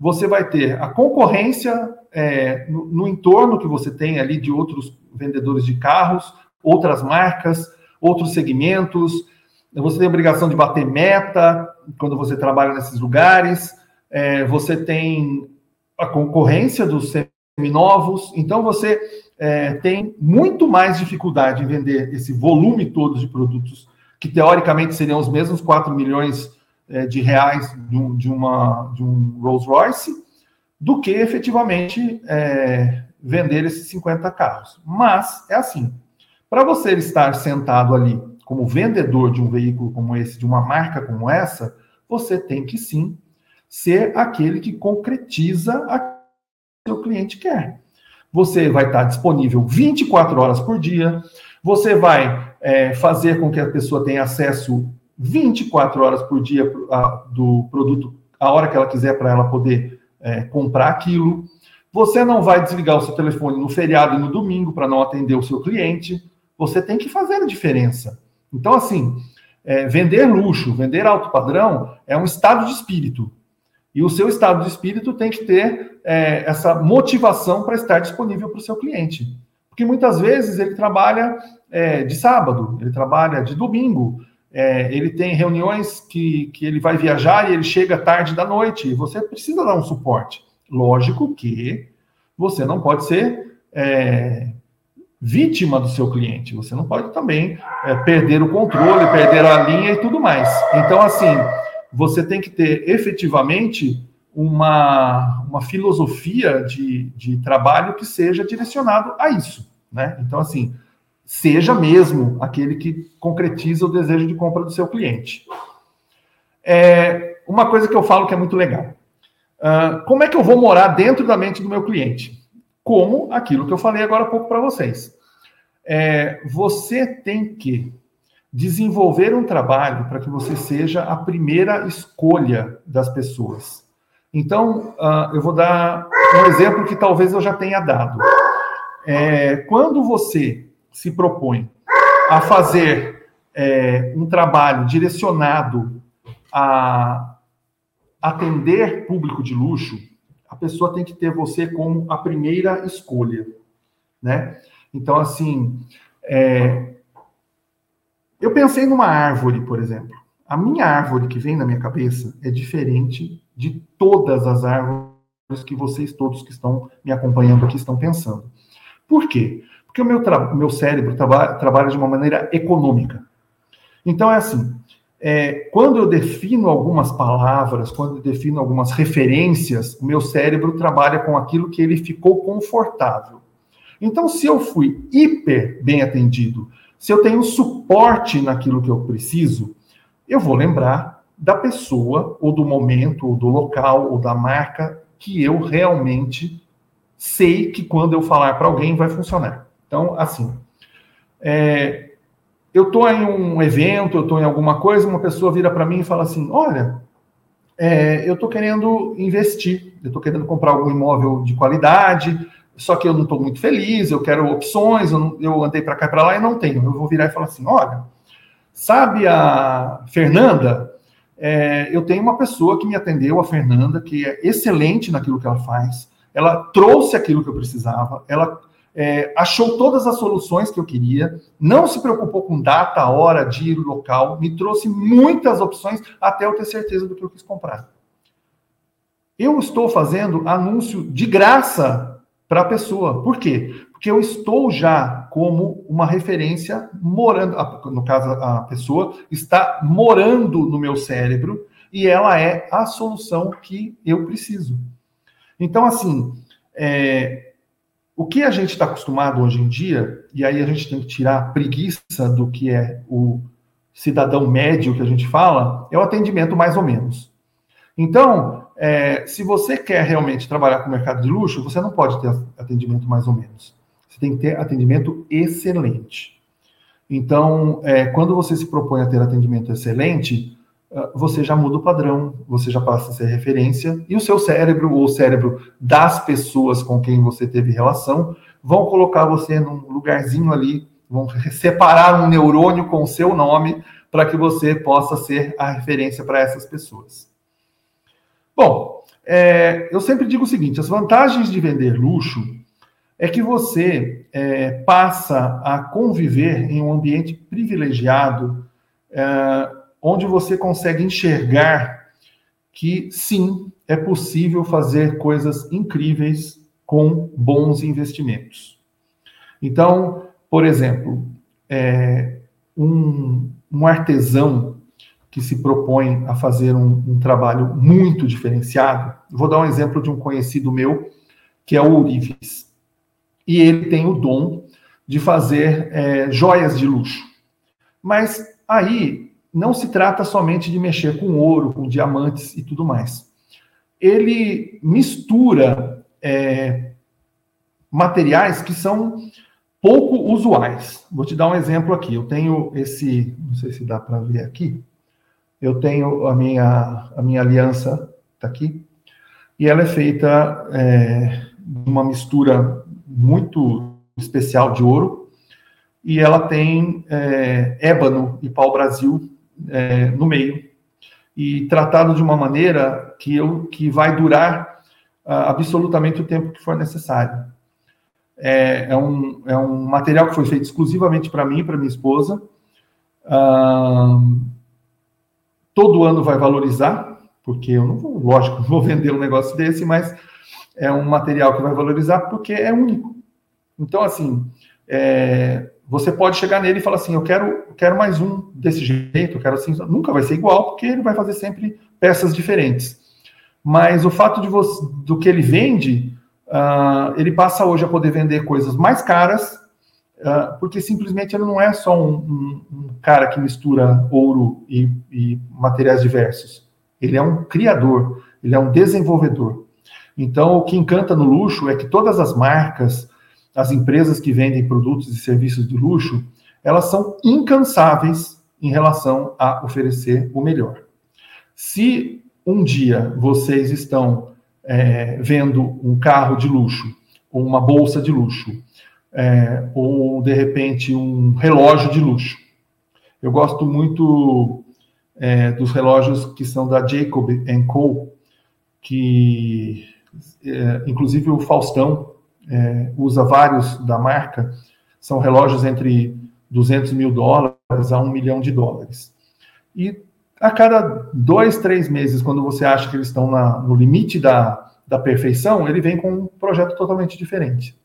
Speaker 2: você vai ter a concorrência é, no, no entorno que você tem ali de outros vendedores de carros, outras marcas, outros segmentos. Você tem a obrigação de bater meta quando você trabalha nesses lugares. É, você tem a concorrência dos seminovos. Então, você é, tem muito mais dificuldade em vender esse volume todo de produtos, que teoricamente seriam os mesmos 4 milhões é, de reais de, de, uma, de um Rolls Royce, do que efetivamente é, vender esses 50 carros. Mas é assim: para você estar sentado ali como vendedor de um veículo como esse, de uma marca como essa, você tem que sim ser aquele que concretiza o que o cliente quer. Você vai estar disponível 24 horas por dia, você vai é, fazer com que a pessoa tenha acesso 24 horas por dia do produto, a hora que ela quiser para ela poder é, comprar aquilo. Você não vai desligar o seu telefone no feriado e no domingo para não atender o seu cliente você tem que fazer a diferença. Então, assim, é, vender luxo, vender alto padrão é um estado de espírito. E o seu estado de espírito tem que ter é, essa motivação para estar disponível para o seu cliente. Porque muitas vezes ele trabalha é, de sábado, ele trabalha de domingo, é, ele tem reuniões que, que ele vai viajar e ele chega tarde da noite, você precisa dar um suporte. Lógico que você não pode ser é, vítima do seu cliente. Você não pode também é, perder o controle, perder a linha e tudo mais. Então, assim, você tem que ter efetivamente uma, uma filosofia de, de trabalho que seja direcionado a isso. Né? Então, assim, seja mesmo aquele que concretiza o desejo de compra do seu cliente. É, uma coisa que eu falo que é muito legal. Uh, como é que eu vou morar dentro da mente do meu cliente? como aquilo que eu falei agora há pouco para vocês. É, você tem que desenvolver um trabalho para que você seja a primeira escolha das pessoas. Então, uh, eu vou dar um exemplo que talvez eu já tenha dado. É, quando você se propõe a fazer é, um trabalho direcionado a atender público de luxo, a pessoa tem que ter você como a primeira escolha, né? Então, assim, é... eu pensei numa árvore, por exemplo. A minha árvore que vem na minha cabeça é diferente de todas as árvores que vocês todos que estão me acompanhando aqui estão pensando. Por quê? Porque o meu, meu cérebro traba trabalha de uma maneira econômica. Então, é assim, é, quando eu defino algumas palavras, quando eu defino algumas referências, o meu cérebro trabalha com aquilo que ele ficou confortável. Então, se eu fui hiper bem atendido, se eu tenho suporte naquilo que eu preciso, eu vou lembrar da pessoa, ou do momento, ou do local, ou da marca que eu realmente sei que quando eu falar para alguém vai funcionar. Então, assim, é, eu estou em um evento, eu estou em alguma coisa, uma pessoa vira para mim e fala assim: Olha, é, eu estou querendo investir, eu estou querendo comprar algum imóvel de qualidade, só que eu não estou muito feliz, eu quero opções, eu, não, eu andei para cá e para lá e não tenho. Eu vou virar e falar assim: olha, sabe a Fernanda? É, eu tenho uma pessoa que me atendeu, a Fernanda, que é excelente naquilo que ela faz. Ela trouxe aquilo que eu precisava, ela é, achou todas as soluções que eu queria, não se preocupou com data, hora, dia, local, me trouxe muitas opções até eu ter certeza do que eu quis comprar. Eu estou fazendo anúncio de graça para a pessoa. Por quê? Porque eu estou já como uma referência morando, no caso a pessoa está morando no meu cérebro e ela é a solução que eu preciso. Então, assim, é, o que a gente está acostumado hoje em dia, e aí a gente tem que tirar a preguiça do que é o cidadão médio que a gente fala, é o atendimento mais ou menos. Então, é, se você quer realmente trabalhar com o mercado de luxo, você não pode ter atendimento mais ou menos. Você tem que ter atendimento excelente. Então, é, quando você se propõe a ter atendimento excelente, você já muda o padrão, você já passa a ser referência, e o seu cérebro, ou o cérebro das pessoas com quem você teve relação, vão colocar você num lugarzinho ali, vão separar um neurônio com o seu nome, para que você possa ser a referência para essas pessoas. Bom, é, eu sempre digo o seguinte: as vantagens de vender luxo é que você é, passa a conviver em um ambiente privilegiado. É, onde você consegue enxergar que sim, é possível fazer coisas incríveis com bons investimentos. Então, por exemplo, é, um, um, artesão que se propõe a fazer um, um, trabalho muito diferenciado, vou dar um exemplo de um conhecido meu, que é o Urives. E ele tem o dom de fazer é, joias de luxo. Mas aí não se trata somente de mexer com ouro, com diamantes e tudo mais. Ele mistura é, materiais que são pouco usuais. Vou te dar um exemplo aqui. Eu tenho esse, não sei se dá para ver aqui. Eu tenho a minha, a minha aliança, está aqui, e ela é feita é, uma mistura muito especial de ouro, e ela tem é, ébano e pau-brasil é, no meio e tratado de uma maneira que, eu, que vai durar uh, absolutamente o tempo que for necessário. É, é, um, é um material que foi feito exclusivamente para mim para minha esposa. Uh, todo ano vai valorizar, porque eu não vou, lógico, *laughs* vou vender um negócio desse, mas é um material que vai valorizar porque é único. Então, assim, é, você pode chegar nele e falar assim: eu quero, quero mais um desse jeito, eu quero assim. Nunca vai ser igual, porque ele vai fazer sempre peças diferentes. Mas o fato de você, do que ele vende, uh, ele passa hoje a poder vender coisas mais caras, uh, porque simplesmente ele não é só um, um, um cara que mistura ouro e, e materiais diversos. Ele é um criador, ele é um desenvolvedor. Então, o que encanta no luxo é que todas as marcas, as empresas que vendem produtos e serviços de luxo, elas são incansáveis em relação a oferecer o melhor. Se um dia vocês estão é, vendo um carro de luxo, ou uma bolsa de luxo, é, ou de repente um relógio de luxo, eu gosto muito é, dos relógios que são da Jacob Co, que é, inclusive o Faustão é, usa vários da marca, são relógios entre 200 mil dólares a um milhão de dólares. E a cada dois, três meses, quando você acha que eles estão na, no limite da, da perfeição, ele vem com um projeto totalmente diferente.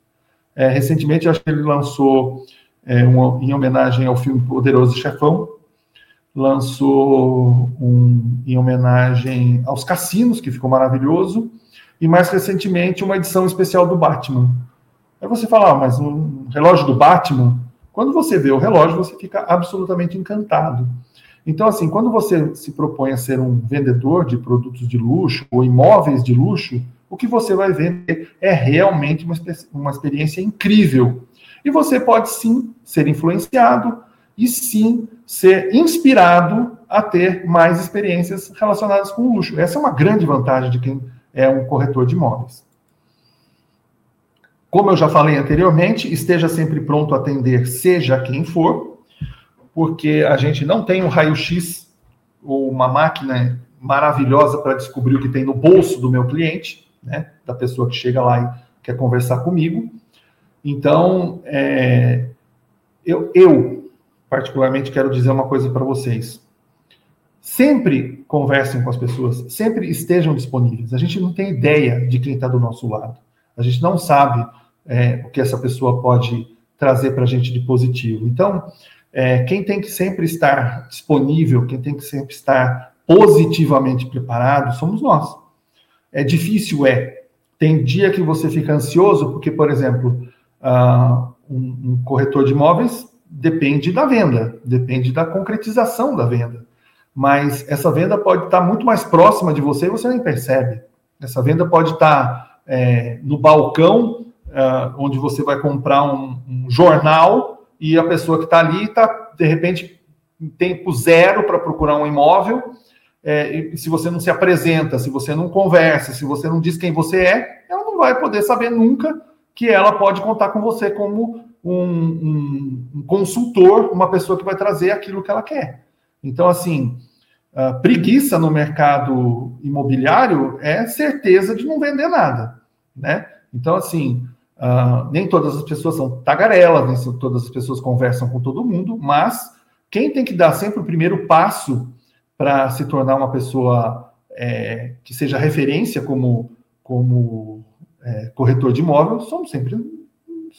Speaker 2: É, recentemente, acho que ele lançou, é, uma, em homenagem ao filme Poderoso Chefão, lançou um, em homenagem aos cassinos, que ficou maravilhoso, e mais recentemente uma edição especial do Batman. Aí você fala, ah, mas um relógio do Batman, quando você vê o relógio, você fica absolutamente encantado. Então, assim, quando você se propõe a ser um vendedor de produtos de luxo ou imóveis de luxo, o que você vai ver é realmente uma, uma experiência incrível. E você pode sim ser influenciado e sim ser inspirado a ter mais experiências relacionadas com o luxo. Essa é uma grande vantagem de quem é um corretor de imóveis. Como eu já falei anteriormente, esteja sempre pronto a atender, seja quem for, porque a gente não tem um raio-x ou uma máquina maravilhosa para descobrir o que tem no bolso do meu cliente, né, da pessoa que chega lá e quer conversar comigo. Então, é, eu, eu, particularmente, quero dizer uma coisa para vocês. Sempre conversem com as pessoas, sempre estejam disponíveis. A gente não tem ideia de quem está do nosso lado. A gente não sabe é, o que essa pessoa pode trazer para a gente de positivo. Então, é, quem tem que sempre estar disponível, quem tem que sempre estar positivamente preparado, somos nós. É difícil, é. Tem dia que você fica ansioso, porque, por exemplo, uh, um, um corretor de imóveis depende da venda, depende da concretização da venda. Mas essa venda pode estar muito mais próxima de você e você nem percebe. Essa venda pode estar é, no balcão, uh, onde você vai comprar um, um jornal e a pessoa que está ali está, de repente, em tempo zero para procurar um imóvel. É, e se você não se apresenta, se você não conversa, se você não diz quem você é, ela não vai poder saber nunca que ela pode contar com você como um, um, um consultor, uma pessoa que vai trazer aquilo que ela quer. Então, assim, preguiça no mercado imobiliário é certeza de não vender nada, né? Então, assim, uh, nem todas as pessoas são tagarelas, nem todas as pessoas conversam com todo mundo, mas quem tem que dar sempre o primeiro passo para se tornar uma pessoa é, que seja referência como, como é, corretor de imóvel somos sempre,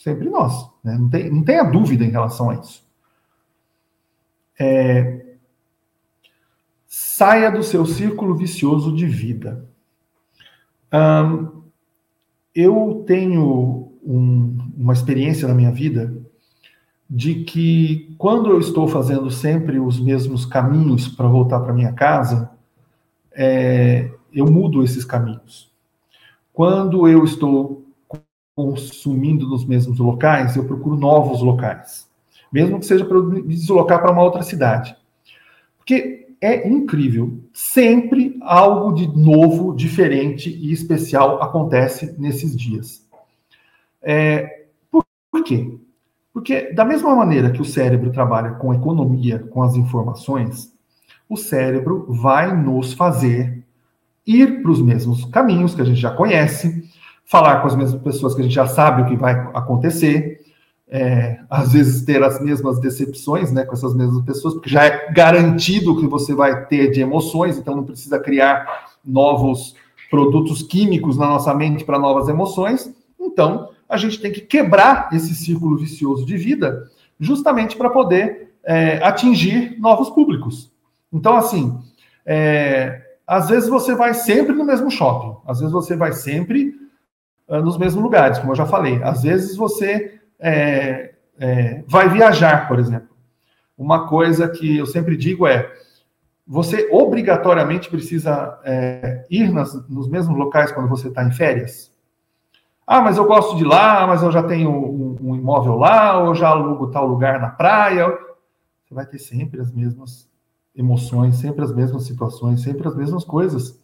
Speaker 2: sempre nós. Né? Não, tem, não tenha dúvida em relação a isso. É, saia do seu círculo vicioso de vida. Eu tenho um, uma experiência na minha vida de que quando eu estou fazendo sempre os mesmos caminhos para voltar para minha casa, é, eu mudo esses caminhos. Quando eu estou consumindo nos mesmos locais, eu procuro novos locais, mesmo que seja para me deslocar para uma outra cidade. Porque é incrível, sempre algo de novo, diferente e especial acontece nesses dias. É, por, por quê? Porque, da mesma maneira que o cérebro trabalha com economia, com as informações, o cérebro vai nos fazer ir para os mesmos caminhos que a gente já conhece, falar com as mesmas pessoas que a gente já sabe o que vai acontecer, é, às vezes ter as mesmas decepções né, com essas mesmas pessoas, porque já é garantido que você vai ter de emoções, então não precisa criar novos produtos químicos na nossa mente para novas emoções. Então, a gente tem que quebrar esse círculo vicioso de vida justamente para poder é, atingir novos públicos. Então, assim, é, às vezes você vai sempre no mesmo shopping, às vezes você vai sempre uh, nos mesmos lugares, como eu já falei. Às vezes você é, é, vai viajar, por exemplo. Uma coisa que eu sempre digo é: você obrigatoriamente precisa é, ir nas, nos mesmos locais quando você está em férias? Ah, mas eu gosto de lá, mas eu já tenho um, um imóvel lá, ou já alugo tal lugar na praia. Você vai ter sempre as mesmas emoções, sempre as mesmas situações, sempre as mesmas coisas.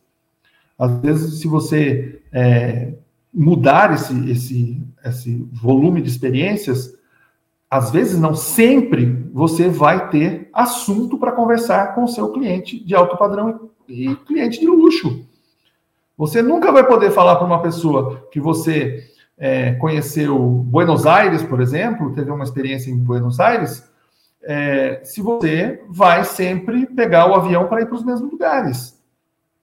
Speaker 2: Às vezes, se você é, mudar esse, esse, esse volume de experiências, às vezes não sempre você vai ter assunto para conversar com o seu cliente de alto padrão e cliente de luxo. Você nunca vai poder falar para uma pessoa que você é, conheceu Buenos Aires, por exemplo, teve uma experiência em Buenos Aires, é, se você vai sempre pegar o avião para ir para os mesmos lugares.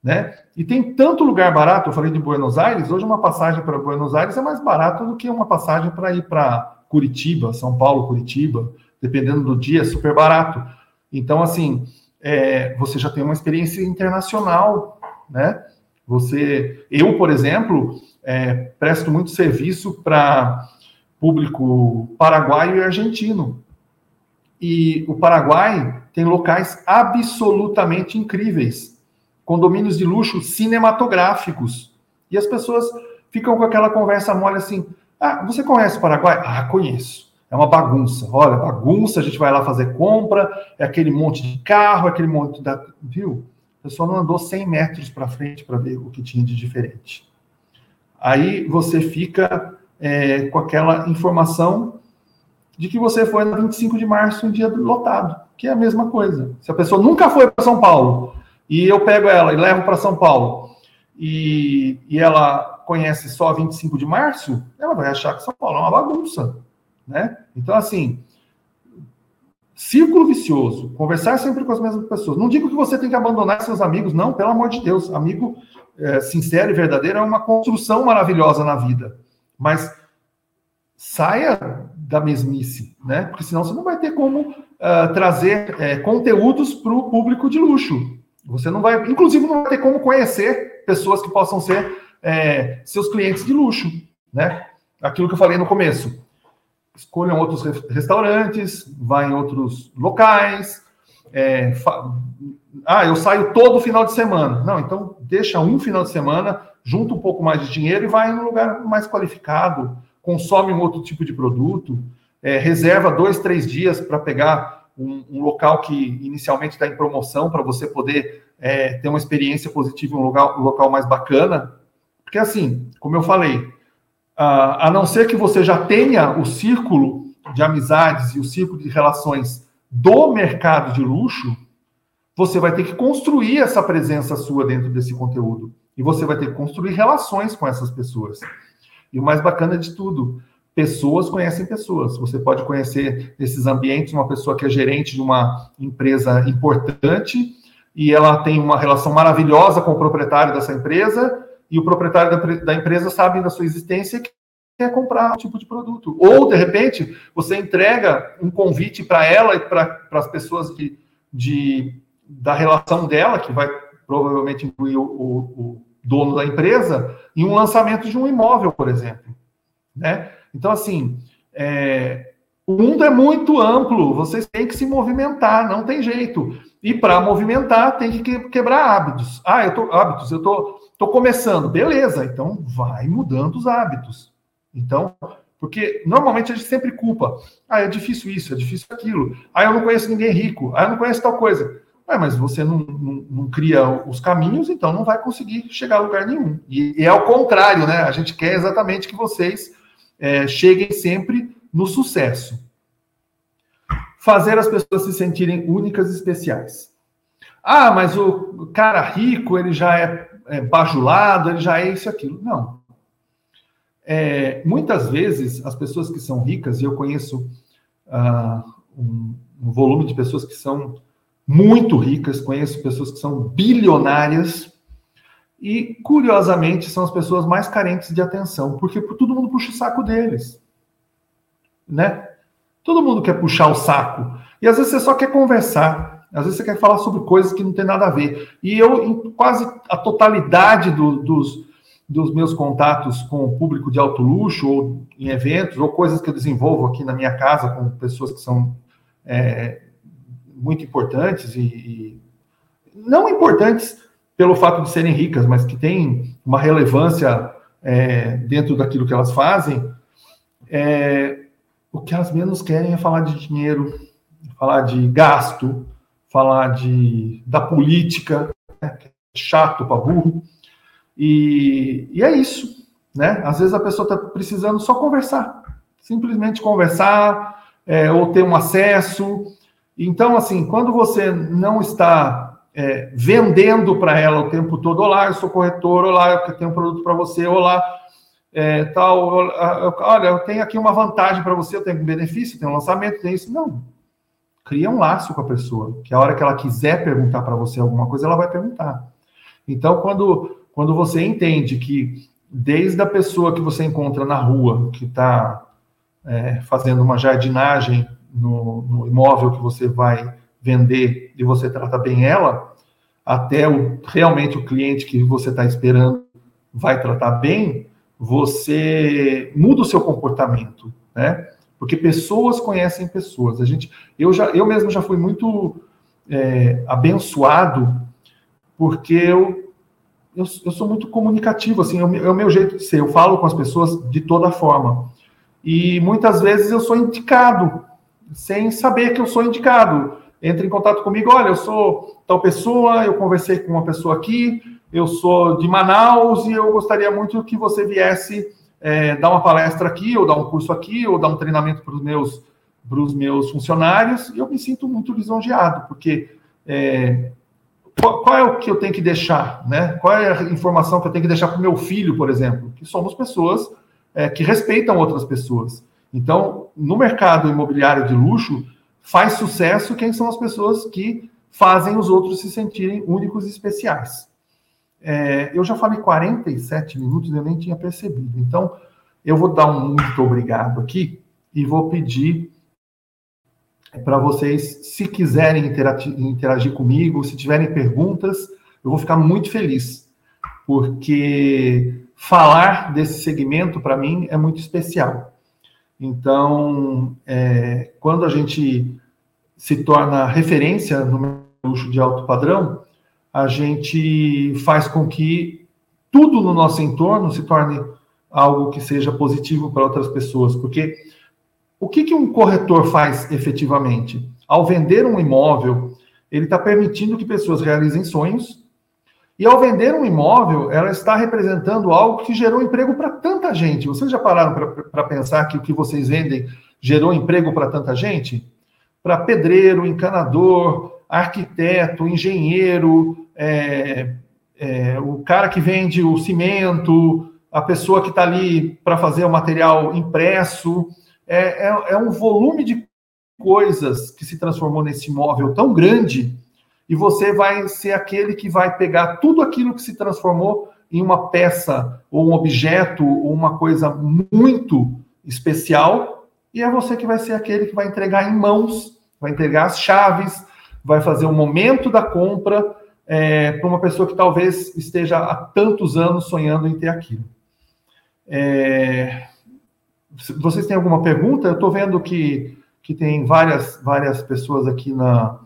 Speaker 2: Né? E tem tanto lugar barato, eu falei de Buenos Aires, hoje uma passagem para Buenos Aires é mais barato do que uma passagem para ir para Curitiba, São Paulo, Curitiba, dependendo do dia, é super barato. Então, assim, é, você já tem uma experiência internacional, né? Você, eu, por exemplo, é, presto muito serviço para público paraguaio e argentino. E o Paraguai tem locais absolutamente incríveis, condomínios de luxo cinematográficos. E as pessoas ficam com aquela conversa mole assim: Ah, você conhece o Paraguai? Ah, conheço. É uma bagunça. Olha, bagunça, a gente vai lá fazer compra, é aquele monte de carro, é aquele monte da. Viu? A pessoa não andou 100 metros para frente para ver o que tinha de diferente. Aí você fica é, com aquela informação de que você foi no 25 de março, um dia lotado, que é a mesma coisa. Se a pessoa nunca foi para São Paulo e eu pego ela e levo para São Paulo e, e ela conhece só 25 de março, ela vai achar que São Paulo é uma bagunça. Né? Então, assim, círculo vicioso, conversar sempre com as mesmas pessoas. Não digo que você tem que abandonar seus amigos, não, pelo amor de Deus. Amigo é, sincero e verdadeiro é uma construção maravilhosa na vida. Mas saia da mesmice, né? Porque senão você não vai ter como uh, trazer é, conteúdos para o público de luxo. Você não vai, inclusive, não vai ter como conhecer pessoas que possam ser é, seus clientes de luxo, né? Aquilo que eu falei no começo escolham outros restaurantes, vá em outros locais. É, ah, eu saio todo final de semana. Não, então deixa um final de semana, junta um pouco mais de dinheiro e vai em um lugar mais qualificado, consome um outro tipo de produto, é, reserva dois, três dias para pegar um, um, local que inicialmente está em promoção para você poder é, ter uma experiência positiva em um local, um local mais bacana. Porque assim, como eu falei, a não ser que você já tenha o círculo de amizades e o círculo de relações do mercado de luxo, você vai ter que construir essa presença sua dentro desse conteúdo. E você vai ter que construir relações com essas pessoas. E o mais bacana de tudo, pessoas conhecem pessoas. Você pode conhecer nesses ambientes uma pessoa que é gerente de uma empresa importante e ela tem uma relação maravilhosa com o proprietário dessa empresa e o proprietário da, da empresa sabe da sua existência e quer comprar um tipo de produto. Ou, de repente, você entrega um convite para ela e para as pessoas de, de, da relação dela, que vai provavelmente incluir o, o, o dono da empresa, em um lançamento de um imóvel, por exemplo. Né? Então, assim, é, o mundo é muito amplo, vocês têm que se movimentar, não tem jeito. E para movimentar, tem que quebrar hábitos. Ah, eu tô hábitos, eu tô, tô começando, beleza? Então vai mudando os hábitos. Então, porque normalmente a gente sempre culpa. Ah, é difícil isso, é difícil aquilo. Ah, eu não conheço ninguém rico. Ah, eu não conheço tal coisa. Ah, mas você não, não, não, cria os caminhos, então não vai conseguir chegar a lugar nenhum. E, e é ao contrário, né? A gente quer exatamente que vocês é, cheguem sempre no sucesso fazer as pessoas se sentirem únicas e especiais. Ah, mas o cara rico, ele já é, é bajulado, ele já é isso e aquilo. Não. É, muitas vezes, as pessoas que são ricas, e eu conheço uh, um, um volume de pessoas que são muito ricas, conheço pessoas que são bilionárias, e, curiosamente, são as pessoas mais carentes de atenção, porque todo mundo puxa o saco deles. Né? Todo mundo quer puxar o saco. E às vezes você só quer conversar. Às vezes você quer falar sobre coisas que não tem nada a ver. E eu, em quase a totalidade do, dos, dos meus contatos com o público de alto luxo, ou em eventos, ou coisas que eu desenvolvo aqui na minha casa com pessoas que são é, muito importantes e, e, não importantes pelo fato de serem ricas, mas que têm uma relevância é, dentro daquilo que elas fazem. É, o que elas menos querem é falar de dinheiro, falar de gasto, falar de, da política, né, é chato para burro. E, e é isso. Né? Às vezes a pessoa está precisando só conversar, simplesmente conversar, é, ou ter um acesso. Então, assim, quando você não está é, vendendo para ela o tempo todo, olá, eu sou corretor, olá, eu tenho um produto para você, olá, é, tal, olha, eu tenho aqui uma vantagem para você, eu tenho um benefício, tenho um lançamento, tem isso. Não. Cria um laço com a pessoa, que a hora que ela quiser perguntar para você alguma coisa, ela vai perguntar. Então, quando, quando você entende que desde a pessoa que você encontra na rua, que está é, fazendo uma jardinagem no, no imóvel que você vai vender e você trata bem ela, até o, realmente o cliente que você está esperando vai tratar bem, você muda o seu comportamento, né? Porque pessoas conhecem pessoas. A gente, eu já, eu mesmo já fui muito é, abençoado porque eu, eu, eu, sou muito comunicativo, assim, é o, meu jeito de ser. Eu falo com as pessoas de toda forma. E muitas vezes eu sou indicado, sem saber que eu sou indicado. Entra em contato comigo, olha, eu sou tal pessoa, eu conversei com uma pessoa aqui, eu sou de Manaus e eu gostaria muito que você viesse é, dar uma palestra aqui, ou dar um curso aqui, ou dar um treinamento para os meus, meus funcionários, e eu me sinto muito lisonjeado, porque é, qual, qual, é o que eu tenho que deixar, né? Qual é a informação que eu tenho que deixar para o meu filho, por exemplo? Que somos pessoas é, que respeitam outras pessoas. Então, no mercado imobiliário de luxo, faz sucesso quem são as pessoas que fazem os outros se sentirem únicos e especiais. É, eu já falei 47 minutos, eu nem tinha percebido. Então, eu vou dar um muito obrigado aqui e vou pedir para vocês, se quiserem interagir, interagir comigo, se tiverem perguntas, eu vou ficar muito feliz, porque falar desse segmento, para mim, é muito especial. Então, é, quando a gente se torna referência no luxo de alto padrão, a gente faz com que tudo no nosso entorno se torne algo que seja positivo para outras pessoas. Porque o que, que um corretor faz efetivamente? Ao vender um imóvel, ele está permitindo que pessoas realizem sonhos. E ao vender um imóvel, ela está representando algo que gerou emprego para tanta gente. Vocês já pararam para pensar que o que vocês vendem gerou emprego para tanta gente? Para pedreiro, encanador, arquiteto, engenheiro, é, é, o cara que vende o cimento, a pessoa que está ali para fazer o material impresso. É, é, é, um volume de coisas que se transformou nesse imóvel tão grande e você vai ser aquele que vai pegar tudo aquilo que se transformou em uma peça ou um objeto ou uma coisa muito especial e é você que vai ser aquele que vai entregar em mãos, vai entregar as chaves, vai fazer o momento da compra é, para uma pessoa que talvez esteja há tantos anos sonhando em ter aquilo. É, vocês têm alguma pergunta? Eu estou vendo que, que tem várias, várias pessoas aqui na,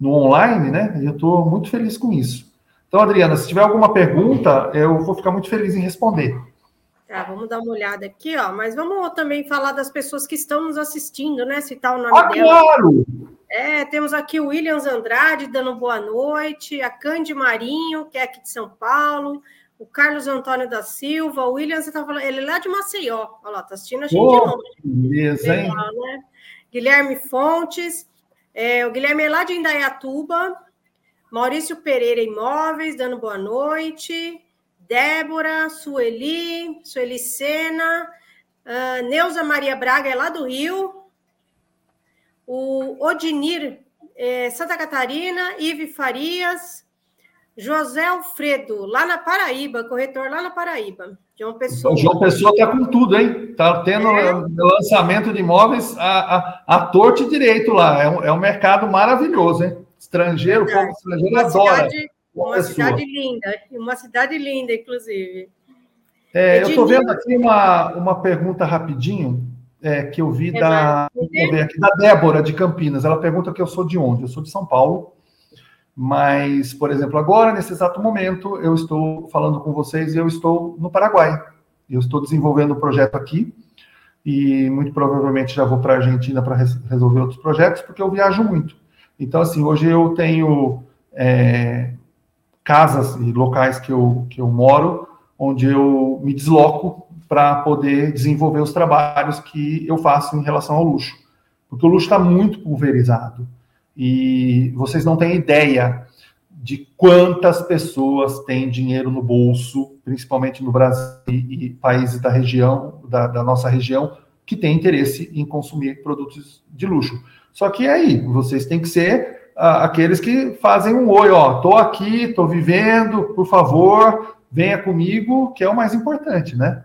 Speaker 2: no online, né? E eu estou muito feliz com isso. Então, Adriana, se tiver alguma pergunta, eu vou ficar muito feliz em responder.
Speaker 3: Tá, vamos dar uma olhada aqui, ó. Mas vamos também falar das pessoas que estão nos assistindo, né? Citar o nome
Speaker 2: ah, dela. Claro!
Speaker 3: É, temos aqui o Williams Andrade dando boa noite, a Cande Marinho, que é aqui de São Paulo, o Carlos Antônio da Silva, o Williams, tá falando, ele é lá de Maceió, olha lá, tá assistindo a gente oh, de longe.
Speaker 2: Beleza, hein?
Speaker 3: Né? Guilherme Fontes, é, o Guilherme é lá de Indaiatuba, Maurício Pereira Imóveis, dando boa noite, Débora, Sueli, Sueli Sena, uh, Neuza Maria Braga é lá do Rio, o Odinir é, Santa Catarina, Ive Farias, José Alfredo, lá na Paraíba, corretor lá na Paraíba. João Pessoa.
Speaker 2: O João Pessoa está com tudo, hein? Está tendo é. lançamento de imóveis a, a, a torto e direito lá. É um, é um mercado maravilhoso, hein? Estrangeiro, o povo estrangeiro uma adora.
Speaker 3: Cidade, uma cidade linda, uma cidade linda, inclusive.
Speaker 2: É, eu estou vendo aqui uma, uma pergunta rapidinho é, que eu vi da, aqui, da Débora de Campinas. Ela pergunta que eu sou de onde? Eu sou de São Paulo, mas, por exemplo, agora, nesse exato momento, eu estou falando com vocês e eu estou no Paraguai. Eu estou desenvolvendo um projeto aqui e muito provavelmente já vou para a Argentina para resolver outros projetos, porque eu viajo muito. Então, assim, hoje eu tenho é, casas e locais que eu, que eu moro, onde eu me desloco para poder desenvolver os trabalhos que eu faço em relação ao luxo. Porque o luxo está muito pulverizado. E vocês não têm ideia de quantas pessoas têm dinheiro no bolso, principalmente no Brasil e países da região, da, da nossa região, que têm interesse em consumir produtos de luxo. Só que aí, vocês têm que ser ah, aqueles que fazem um oi, ó, tô aqui, tô vivendo, por favor, venha comigo, que é o mais importante, né?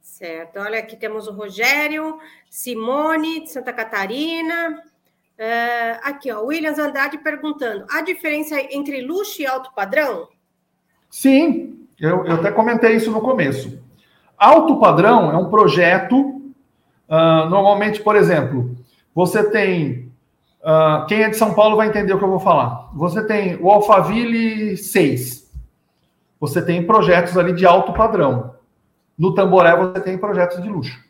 Speaker 3: Certo. Olha, aqui temos o Rogério, Simone, de Santa Catarina. Uh, aqui, ó, Williams Andrade perguntando: a diferença entre luxo e alto padrão?
Speaker 2: Sim, eu, eu até comentei isso no começo. Alto padrão é um projeto, uh, normalmente, por exemplo, você tem. Uh, quem é de São Paulo vai entender o que eu vou falar. Você tem o Alphaville 6. Você tem projetos ali de alto padrão. No Tamboré você tem projetos de luxo.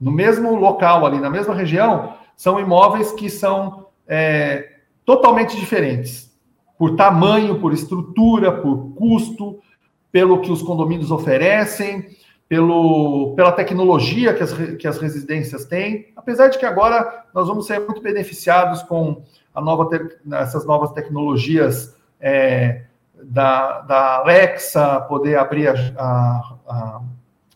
Speaker 2: no mesmo local ali, na mesma região, são imóveis que são é, totalmente diferentes. Por tamanho, por estrutura, por custo, pelo que os condomínios oferecem, pelo, pela tecnologia que as, que as residências têm. Apesar de que agora nós vamos ser muito beneficiados com a nova essas novas tecnologias é, da, da Alexa, poder abrir a, a, a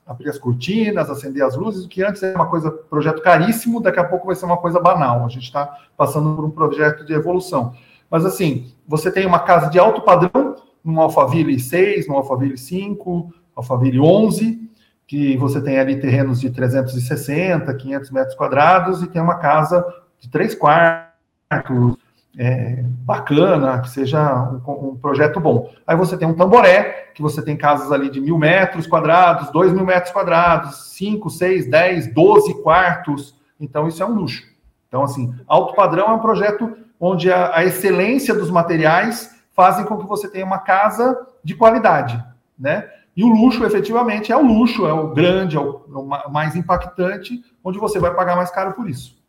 Speaker 2: abrir as cortinas, acender as luzes, o que antes era uma coisa, projeto caríssimo, daqui a pouco vai ser uma coisa banal. A gente está passando por um projeto de evolução. Mas assim, você tem uma casa de alto padrão, num Alphaville 6, num Alphaville 5, Alphaville 11, que você tem ali terrenos de 360, 500 metros quadrados, e tem uma casa de três quartos, é, bacana, que seja um, um, projeto bom. Aí você tem um tamboré, que você tem casas ali de mil metros quadrados, dois mil metros quadrados, cinco, seis, dez, doze quartos. Então, isso é um luxo. Então, assim, alto padrão é um projeto onde a, a excelência dos materiais fazem com que você tenha uma casa de qualidade, né? E o luxo, efetivamente, é o luxo, é o grande, é o, é o mais impactante, onde você vai pagar mais caro por isso.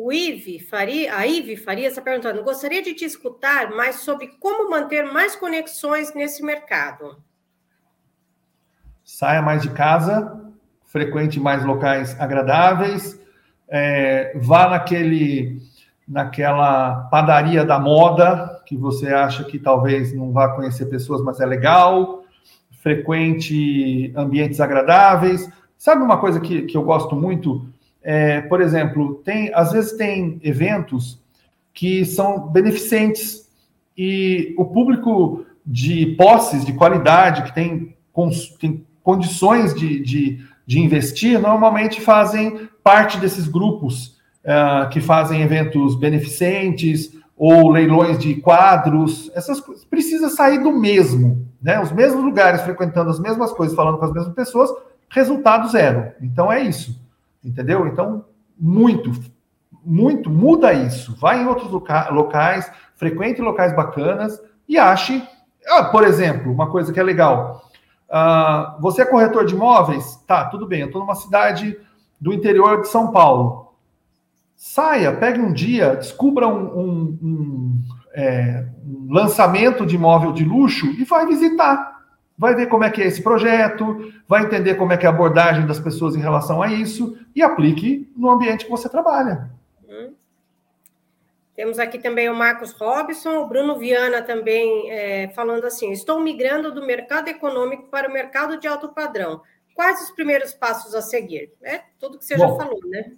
Speaker 3: O Ive Faria, a Ive Faria está perguntando: gostaria de te escutar mais sobre como manter mais conexões nesse mercado.
Speaker 2: Saia mais de casa, frequente mais locais agradáveis, é, vá naquele, naquela padaria da moda que você acha que talvez não vá conhecer pessoas, mas é legal, frequente ambientes agradáveis. Sabe uma coisa que, que eu gosto muito? É, por exemplo, tem às vezes tem eventos que são beneficentes e o público de posses de qualidade que tem, tem condições de, de, de, investir normalmente fazem parte desses grupos uh, que fazem eventos beneficentes ou leilões de quadros. Essas coisas precisa sair do mesmo, né? Os mesmos lugares frequentando as mesmas coisas, falando com as mesmas pessoas, resultado zero. Então é isso. Entendeu? Então, muito, muito, muda isso. Vai em outros loca locais, frequente locais bacanas e ache. Ah, por exemplo, uma coisa que é legal. Uh, você é corretor de imóveis? Tá, tudo bem. Eu estou numa cidade do interior de São Paulo. Saia, pegue um dia, descubra um, um, um, é, um lançamento de imóvel de luxo e vai visitar vai ver como é que é esse projeto, vai entender como é que é a abordagem das pessoas em relação a isso e aplique no ambiente que você trabalha. Uhum.
Speaker 3: Temos aqui também o Marcos Robson, o Bruno Viana também é, falando assim: estou migrando do mercado econômico para o mercado de alto padrão. Quais os primeiros passos a seguir? É tudo que você Bom, já falou, né?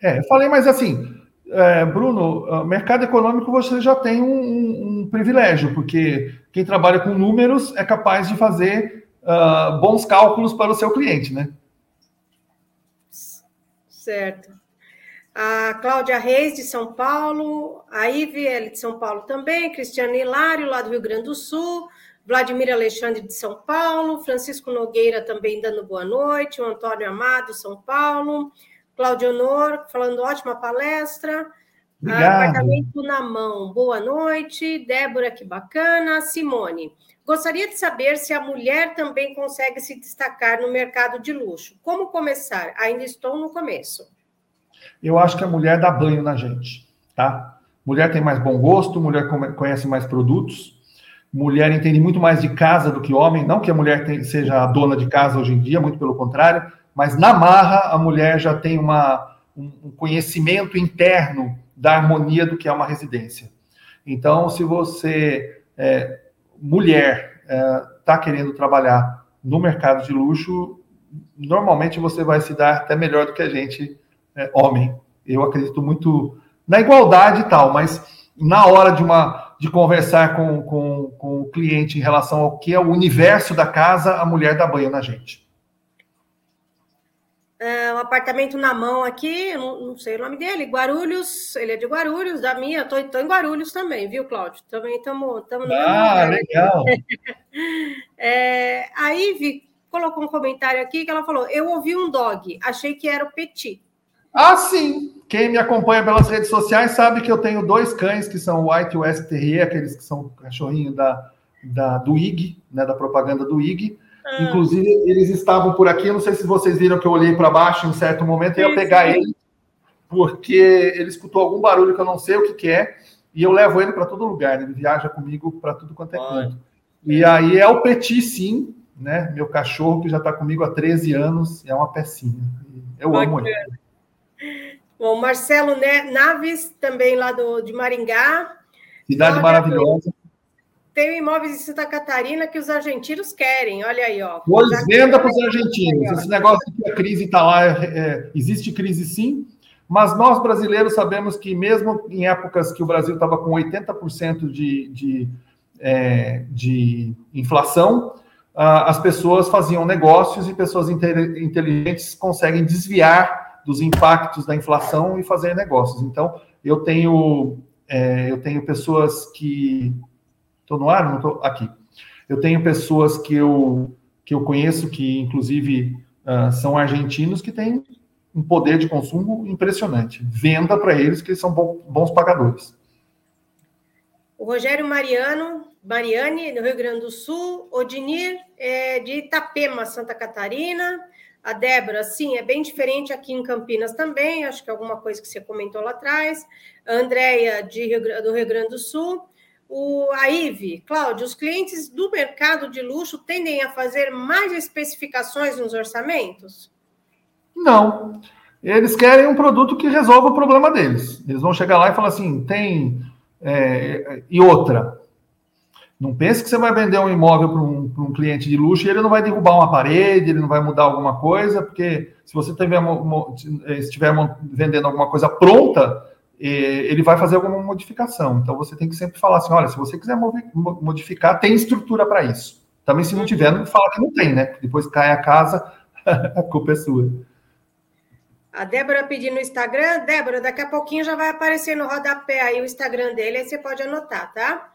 Speaker 2: É, eu falei, mas assim, é, Bruno, mercado econômico você já tem um, um, privilégio, porque quem trabalha com números é capaz de fazer uh, bons cálculos para o seu cliente, né?
Speaker 3: Certo. A Cláudia Reis, de São Paulo, a IVL de São Paulo também, Cristiane Hilário, lá do Rio Grande do Sul, Vladimir Alexandre de São Paulo, Francisco Nogueira também dando boa noite, o Antônio Amado, São Paulo, Cláudio Honor, falando ótima palestra. Obrigado. Apartamento na mão, boa noite. Débora, que bacana. Simone, gostaria de saber se a mulher também consegue se destacar no mercado de luxo. Como começar? Ainda estou no começo.
Speaker 2: Eu acho que a mulher dá banho na gente, tá? Mulher tem mais bom gosto, mulher conhece mais produtos, mulher entende muito mais de casa do que homem. Não que a mulher seja a dona de casa hoje em dia, muito pelo contrário mas na marra a mulher já tem uma, um conhecimento interno da harmonia do que é uma residência. Então, se você, é, mulher, está é, tá querendo trabalhar no mercado de luxo, normalmente você vai se dar até melhor do que a gente, é, homem. Eu acredito muito na igualdade e tal, mas na hora de uma de conversar com, com, com o cliente em relação ao que é o universo da casa, a mulher dá banho na gente.
Speaker 3: É, um apartamento na mão aqui, não, não, sei o nome dele, Guarulhos, ele é de Guarulhos, da minha, tô, tô em Guarulhos também, viu, Cláudio? Também estamos no
Speaker 2: Ah, legal! *laughs*
Speaker 3: é, a Ive colocou um comentário aqui que ela falou: Eu ouvi um dog, achei que era o Petit.
Speaker 2: Ah, sim! Quem me acompanha pelas redes sociais sabe que eu tenho dois cães que são White West Terrier, aqueles que são cachorrinho da, da, do IG, né, da propaganda do IG. Ah. Inclusive, eles estavam por aqui. Eu não sei se vocês viram que eu olhei para baixo em certo momento e ia pegar ele, porque ele escutou algum barulho que eu não sei o que, que é, e eu levo ele para todo lugar. Ele viaja comigo para tudo quanto é canto. E aí é o Petit, sim, né? Meu cachorro que já está comigo há 13 anos, é uma pecinha. Eu Bacana. amo ele.
Speaker 3: Bom, Marcelo Naves, também lá do, de Maringá.
Speaker 2: Cidade maravilhosa.
Speaker 3: Tem imóveis em Santa Catarina que os argentinos querem, olha aí, ó.
Speaker 2: Pois venda para os argentinos. Esse negócio de que a crise está lá, é, é, existe crise sim, mas nós brasileiros sabemos que mesmo em épocas que o Brasil estava com 80% de, de, é, de inflação, as pessoas faziam negócios e pessoas inteligentes conseguem desviar dos impactos da inflação e fazer negócios. Então, eu tenho, é, eu tenho pessoas que. Estou no ar? Não estou aqui. Eu tenho pessoas que eu, que eu conheço, que inclusive uh, são argentinos, que têm um poder de consumo impressionante. Venda para eles, que eles são bons pagadores.
Speaker 3: O Rogério Mariano, Mariane, do Rio Grande do Sul, Odinir, é, de Itapema, Santa Catarina, a Débora, sim, é bem diferente aqui em Campinas também, acho que é alguma coisa que você comentou lá atrás. A Andréia, do Rio Grande do Sul. O, a Ive, Cláudio, os clientes do mercado de luxo tendem a fazer mais especificações nos orçamentos?
Speaker 2: Não. Eles querem um produto que resolva o problema deles. Eles vão chegar lá e falar assim: tem. É, e outra, não pense que você vai vender um imóvel para um, um, cliente de luxo e ele não vai derrubar uma parede, ele não vai mudar alguma coisa, porque se você tiver, estiver vendendo alguma coisa pronta, ele vai fazer alguma modificação. Então você tem que sempre falar assim: olha, se você quiser modificar, tem estrutura para isso. Também, se não tiver, não fala que não tem, né? Depois cai a casa, *laughs* a culpa é sua.
Speaker 3: A Débora pedindo no Instagram. Débora, daqui a pouquinho já vai aparecer no rodapé aí o Instagram dele, aí você pode anotar, tá?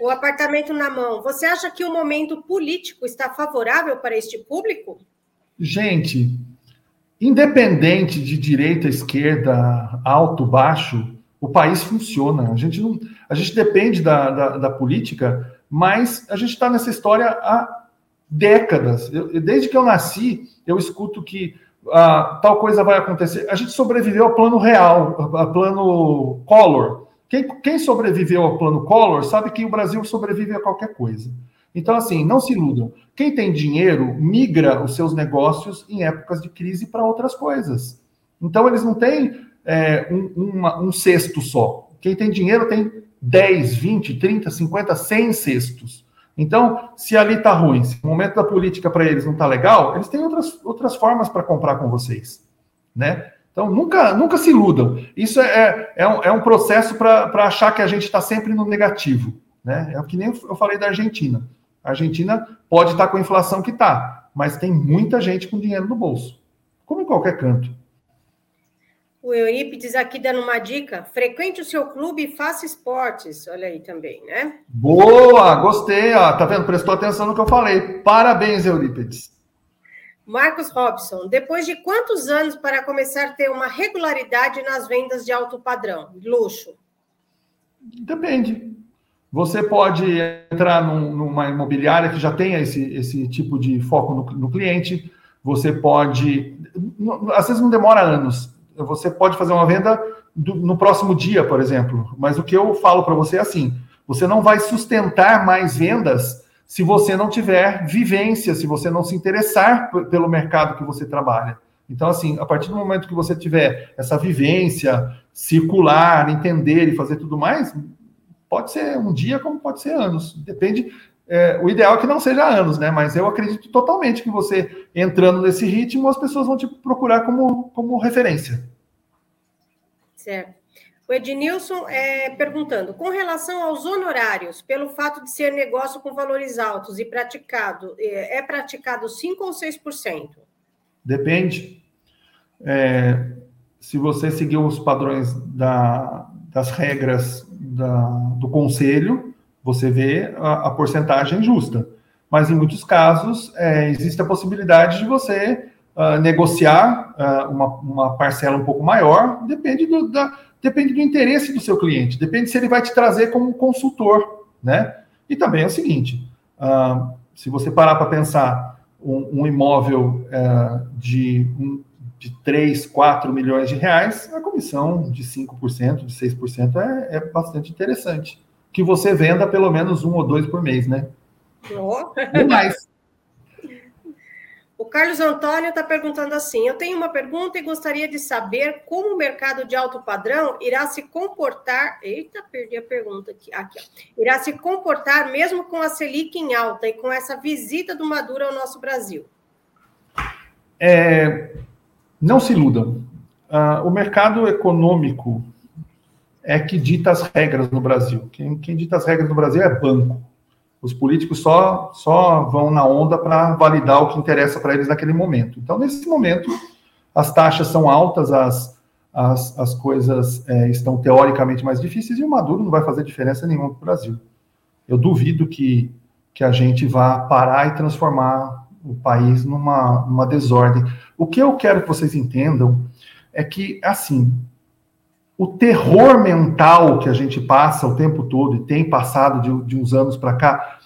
Speaker 3: o apartamento na mão, você acha que o momento político está favorável para este público?
Speaker 2: Gente, independente de direita, esquerda, alto, baixo, o país funciona. A gente, não, a gente depende da, da, da política, mas a gente está nessa história há décadas. Eu, desde que eu nasci, eu escuto que ah, tal coisa vai acontecer. A gente sobreviveu ao plano real, ao plano Collor. Quem, quem sobreviveu ao plano Collor sabe que o Brasil sobrevive a qualquer coisa. Então, assim, não se iludam. Quem tem dinheiro migra os seus negócios em épocas de crise para outras coisas. Então, eles não têm é, um, uma, um cesto só. Quem tem dinheiro tem 10, 20, 30, 50, 100 cestos. Então, se ali está ruim, se o momento da política para eles não está legal, eles têm outras, outras formas para comprar com vocês. Né? Então, nunca, nunca se iludam. Isso é, é, um, é um processo para achar que a gente está sempre no negativo. Né? É o que nem eu falei da Argentina. A Argentina pode estar tá com a inflação que está, mas tem muita gente com dinheiro no bolso, como em qualquer canto.
Speaker 3: O Eurípides aqui dando uma dica: frequente o seu clube e faça esportes. Olha aí também, né?
Speaker 2: Boa, gostei. Ó, tá vendo? Prestou atenção no que eu falei. Parabéns, Eurípides.
Speaker 3: Marcos Robson, depois de quantos anos para começar a ter uma regularidade nas vendas de alto padrão, luxo?
Speaker 2: Depende. Você pode entrar num, numa imobiliária que já tenha esse, esse tipo de foco no, no cliente. Você pode. Às vezes não demora anos. Você pode fazer uma venda do, no próximo dia, por exemplo. Mas o que eu falo para você é assim: você não vai sustentar mais vendas se você não tiver vivência, se você não se interessar pelo mercado que você trabalha. Então, assim, a partir do momento que você tiver essa vivência, circular, entender e fazer tudo mais, pode ser um dia como pode ser anos. Depende. É, o ideal é que não seja anos, né? Mas eu acredito totalmente que você entrando nesse ritmo, as pessoas vão te procurar como, como referência.
Speaker 3: Certo. O Ednilson é, perguntando, com relação aos honorários, pelo fato de ser negócio com valores altos e praticado, é, é praticado 5% ou 6%?
Speaker 2: Depende. É, se você seguir os padrões da, das regras da, do conselho, você vê a, a, porcentagem justa. Mas em muitos casos, é, existe a possibilidade de você uh, negociar uh, uma, uma parcela um pouco maior, depende do, da depende do interesse do seu cliente, depende se ele vai te trazer como consultor, né? E também é o seguinte, uh, se você parar para pensar, um, um imóvel é, de, um, de 3, 4 milhões de reais, a comissão de 5%, de 6% é, é bastante interessante. Que você venda pelo menos um ou dois por mês, né?
Speaker 3: Oh. Ou mais. *laughs* O Carlos Antônio está perguntando assim: eu tenho uma pergunta e gostaria de saber como o mercado de alto padrão irá se comportar. Eita, perdi a pergunta aqui. aqui. Irá se comportar mesmo com a Selic em alta e com essa visita do Maduro ao nosso Brasil?
Speaker 2: É, não se iludam. Uh, o mercado econômico é que dita as regras no Brasil. Quem, quem dita as regras no Brasil é banco. Os políticos só, só vão na onda para validar o que interessa para eles naquele momento. Então, nesse momento, as taxas são altas, as, as, as coisas é, estão teoricamente mais difíceis e o Maduro não vai fazer diferença nenhuma para o Brasil. Eu duvido que, que a gente vá parar e transformar o país numa, numa desordem. O que eu quero que vocês entendam é que, assim, o terror mental que a gente passa o tempo todo e tem passado de, de uns anos para cá,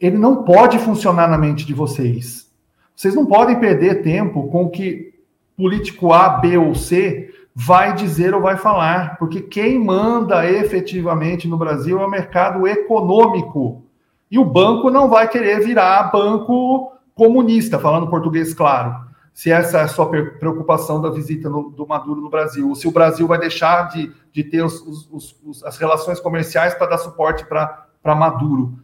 Speaker 2: ele não pode funcionar na mente de vocês. Vocês não podem perder tempo com o que político A, B ou C vai dizer ou vai falar, porque quem manda efetivamente no Brasil é o mercado econômico. E o banco não vai querer virar banco comunista, falando português claro se essa é a sua preocupação da visita no, do Maduro no Brasil, ou se o Brasil vai deixar de, de ter os, os, os, as relações comerciais para dar suporte para Maduro.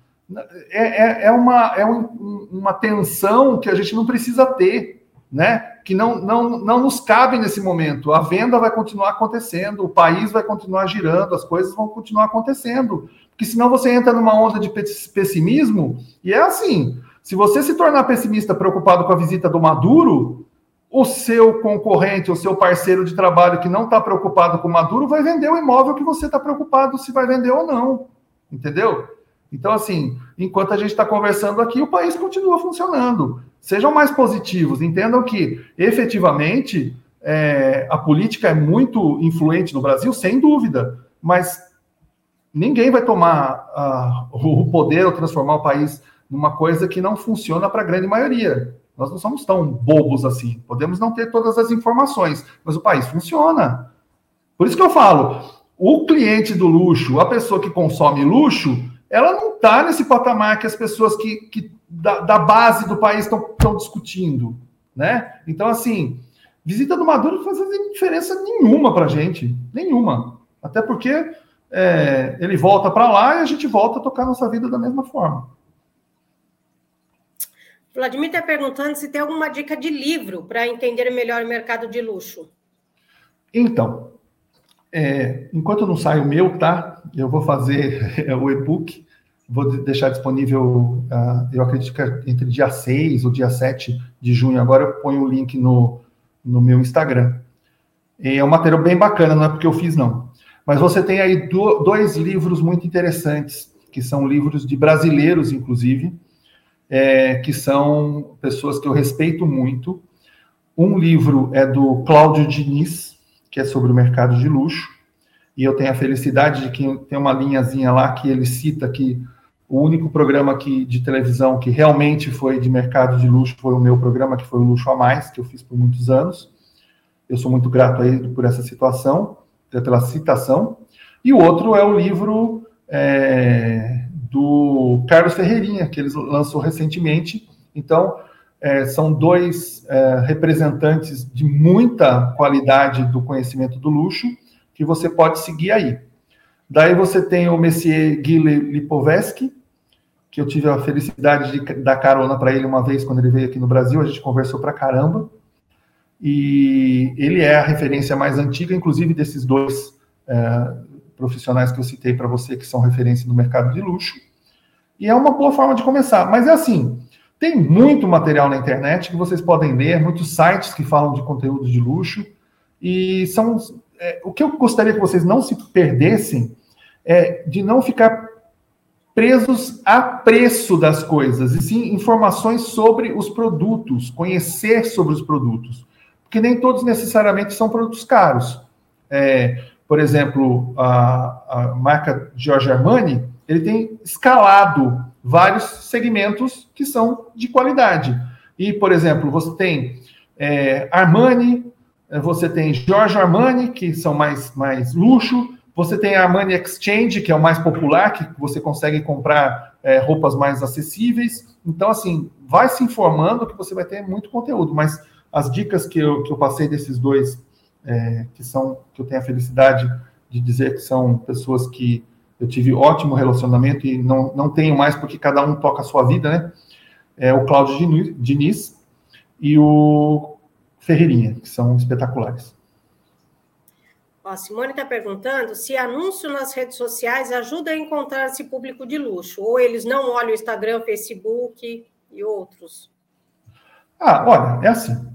Speaker 2: É, é, é, uma, é um, uma tensão que a gente não precisa ter, né? que não, não, não nos cabe nesse momento. A venda vai continuar acontecendo, o país vai continuar girando, as coisas vão continuar acontecendo. Porque senão você entra numa onda de pessimismo, e é assim: se você se tornar pessimista preocupado com a visita do Maduro, o seu concorrente, o seu parceiro de trabalho que não está preocupado com o Maduro vai vender o imóvel que você está preocupado se vai vender ou não. Entendeu? Então, assim, enquanto a gente está conversando aqui, o país continua funcionando. Sejam mais positivos, entendam que, efetivamente, é, a política é muito influente no Brasil, sem dúvida, mas ninguém vai tomar uh, o poder ou transformar o país numa coisa que não funciona para a grande maioria. Nós não somos tão bobos assim. Podemos não ter todas as informações, mas o país funciona. Por isso que eu falo, o cliente do luxo, a pessoa que consome luxo, ela não está nesse patamar que as pessoas que, que da, da base do país estão discutindo, né? Então, assim, visita do Maduro não faz diferença nenhuma para a gente, nenhuma. Até porque é, ele volta para lá e a gente volta a tocar nossa vida da mesma forma.
Speaker 3: Vladimir está perguntando se tem alguma dica de livro para entender melhor o mercado de luxo.
Speaker 2: Então, é, enquanto não sai o meu, tá? Eu vou fazer *laughs* o e-book, vou deixar disponível, uh, eu acredito que é entre dia 6 ou dia 7 de junho. Agora eu ponho o link no, no meu Instagram. É um material bem bacana, não é porque eu fiz, não. Mas você tem aí do, dois livros muito interessantes, que são livros de brasileiros, inclusive, é, que são pessoas que eu respeito muito. Um livro é do Cláudio Diniz, que é sobre o mercado de luxo, e eu tenho a felicidade de que tem uma linhazinha lá que ele cita que o único programa que, de televisão que realmente foi de mercado de luxo foi o meu programa, que foi o Luxo a Mais, que eu fiz por muitos anos. Eu sou muito grato a ele por essa situação, pela citação. E o outro é o livro é, do Carlos Ferreirinha, que eles lançou recentemente. Então, é, são dois é, representantes de muita qualidade do conhecimento do luxo que você pode seguir aí. Daí você tem o Messier Guy Lipovetsky, que eu tive a felicidade de dar carona para ele uma vez quando ele veio aqui no Brasil, a gente conversou para caramba. E ele é a referência mais antiga, inclusive desses dois é, profissionais que eu citei para você, que são referência no mercado de luxo. E é uma boa forma de começar. Mas é assim, tem muito material na internet que vocês podem ler, muitos sites que falam de conteúdo de luxo. E são é, o que eu gostaria que vocês não se perdessem é de não ficar presos a preço das coisas, e sim informações sobre os produtos, conhecer sobre os produtos. Porque nem todos necessariamente são produtos caros. É, por exemplo, a, a marca Giorgio Armani, ele tem escalado vários segmentos que são de qualidade. E, por exemplo, você tem é, Armani, é, você tem Giorgio Armani, que são mais, mais luxo, você tem a Armani Exchange, que é o mais popular, que você consegue comprar é, roupas mais acessíveis. Então, assim, vai se informando que você vai ter muito conteúdo, mas as dicas que eu, que eu passei desses dois, é, que são, que eu tenho a felicidade de dizer que são pessoas que eu tive ótimo relacionamento e não, não tenho mais porque cada um toca a sua vida, né? É o Cláudio Diniz e o Ferreirinha, que são espetaculares.
Speaker 3: a Simone está perguntando se anúncio nas redes sociais ajuda a encontrar esse público de luxo, ou eles não olham o Instagram, Facebook e outros.
Speaker 2: Ah, olha, é assim.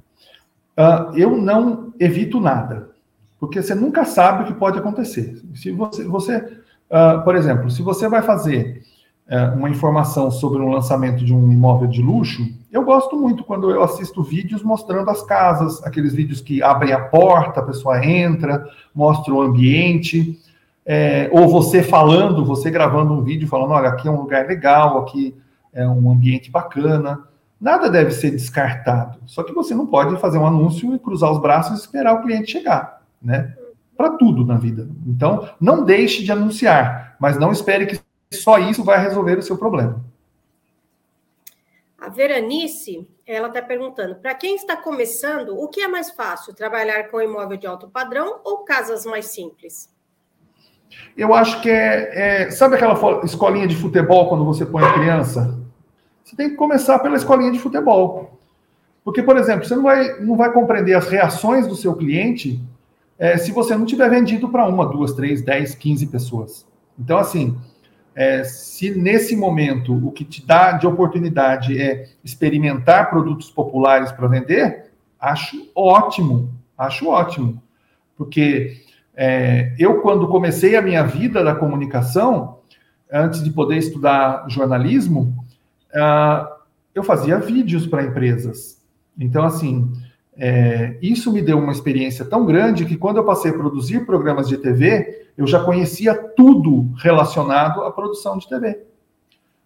Speaker 2: Uh, eu não evito nada, porque você nunca sabe o que pode acontecer. Se você, você uh, por exemplo, se você vai fazer uh, uma informação sobre um lançamento de um imóvel de luxo, eu gosto muito quando eu assisto vídeos mostrando as casas, aqueles vídeos que abrem a porta, a pessoa entra, mostra o ambiente, é, ou você falando, você gravando um vídeo falando, olha, aqui é um lugar legal, aqui é um ambiente bacana. Nada deve ser descartado. Só que você não pode fazer um anúncio e cruzar os braços e esperar o cliente chegar, né? Para tudo na vida. Então, não deixe de anunciar, mas não espere que só isso vai resolver o seu problema.
Speaker 3: A Veranice, ela está perguntando: para quem está começando, o que é mais fácil, trabalhar com imóvel de alto padrão ou casas mais simples?
Speaker 2: Eu acho que é, é, Sabe aquela escolinha de futebol quando você põe a criança? Você tem que começar pela escolinha de futebol. Porque, por exemplo, você não vai, não vai compreender as reações do seu cliente é, se você não tiver vendido para uma, duas, três, dez, quinze pessoas. Então, assim, é, se nesse momento o que te dá de oportunidade é experimentar produtos populares para vender, acho ótimo, acho ótimo. Porque é, eu, quando comecei a minha vida da comunicação, antes de poder estudar jornalismo, uh, eu fazia vídeos para empresas. Então, assim, é, isso me deu uma experiência tão grande que quando eu passei a produzir programas de TV, eu já conhecia tudo relacionado à produção de TV.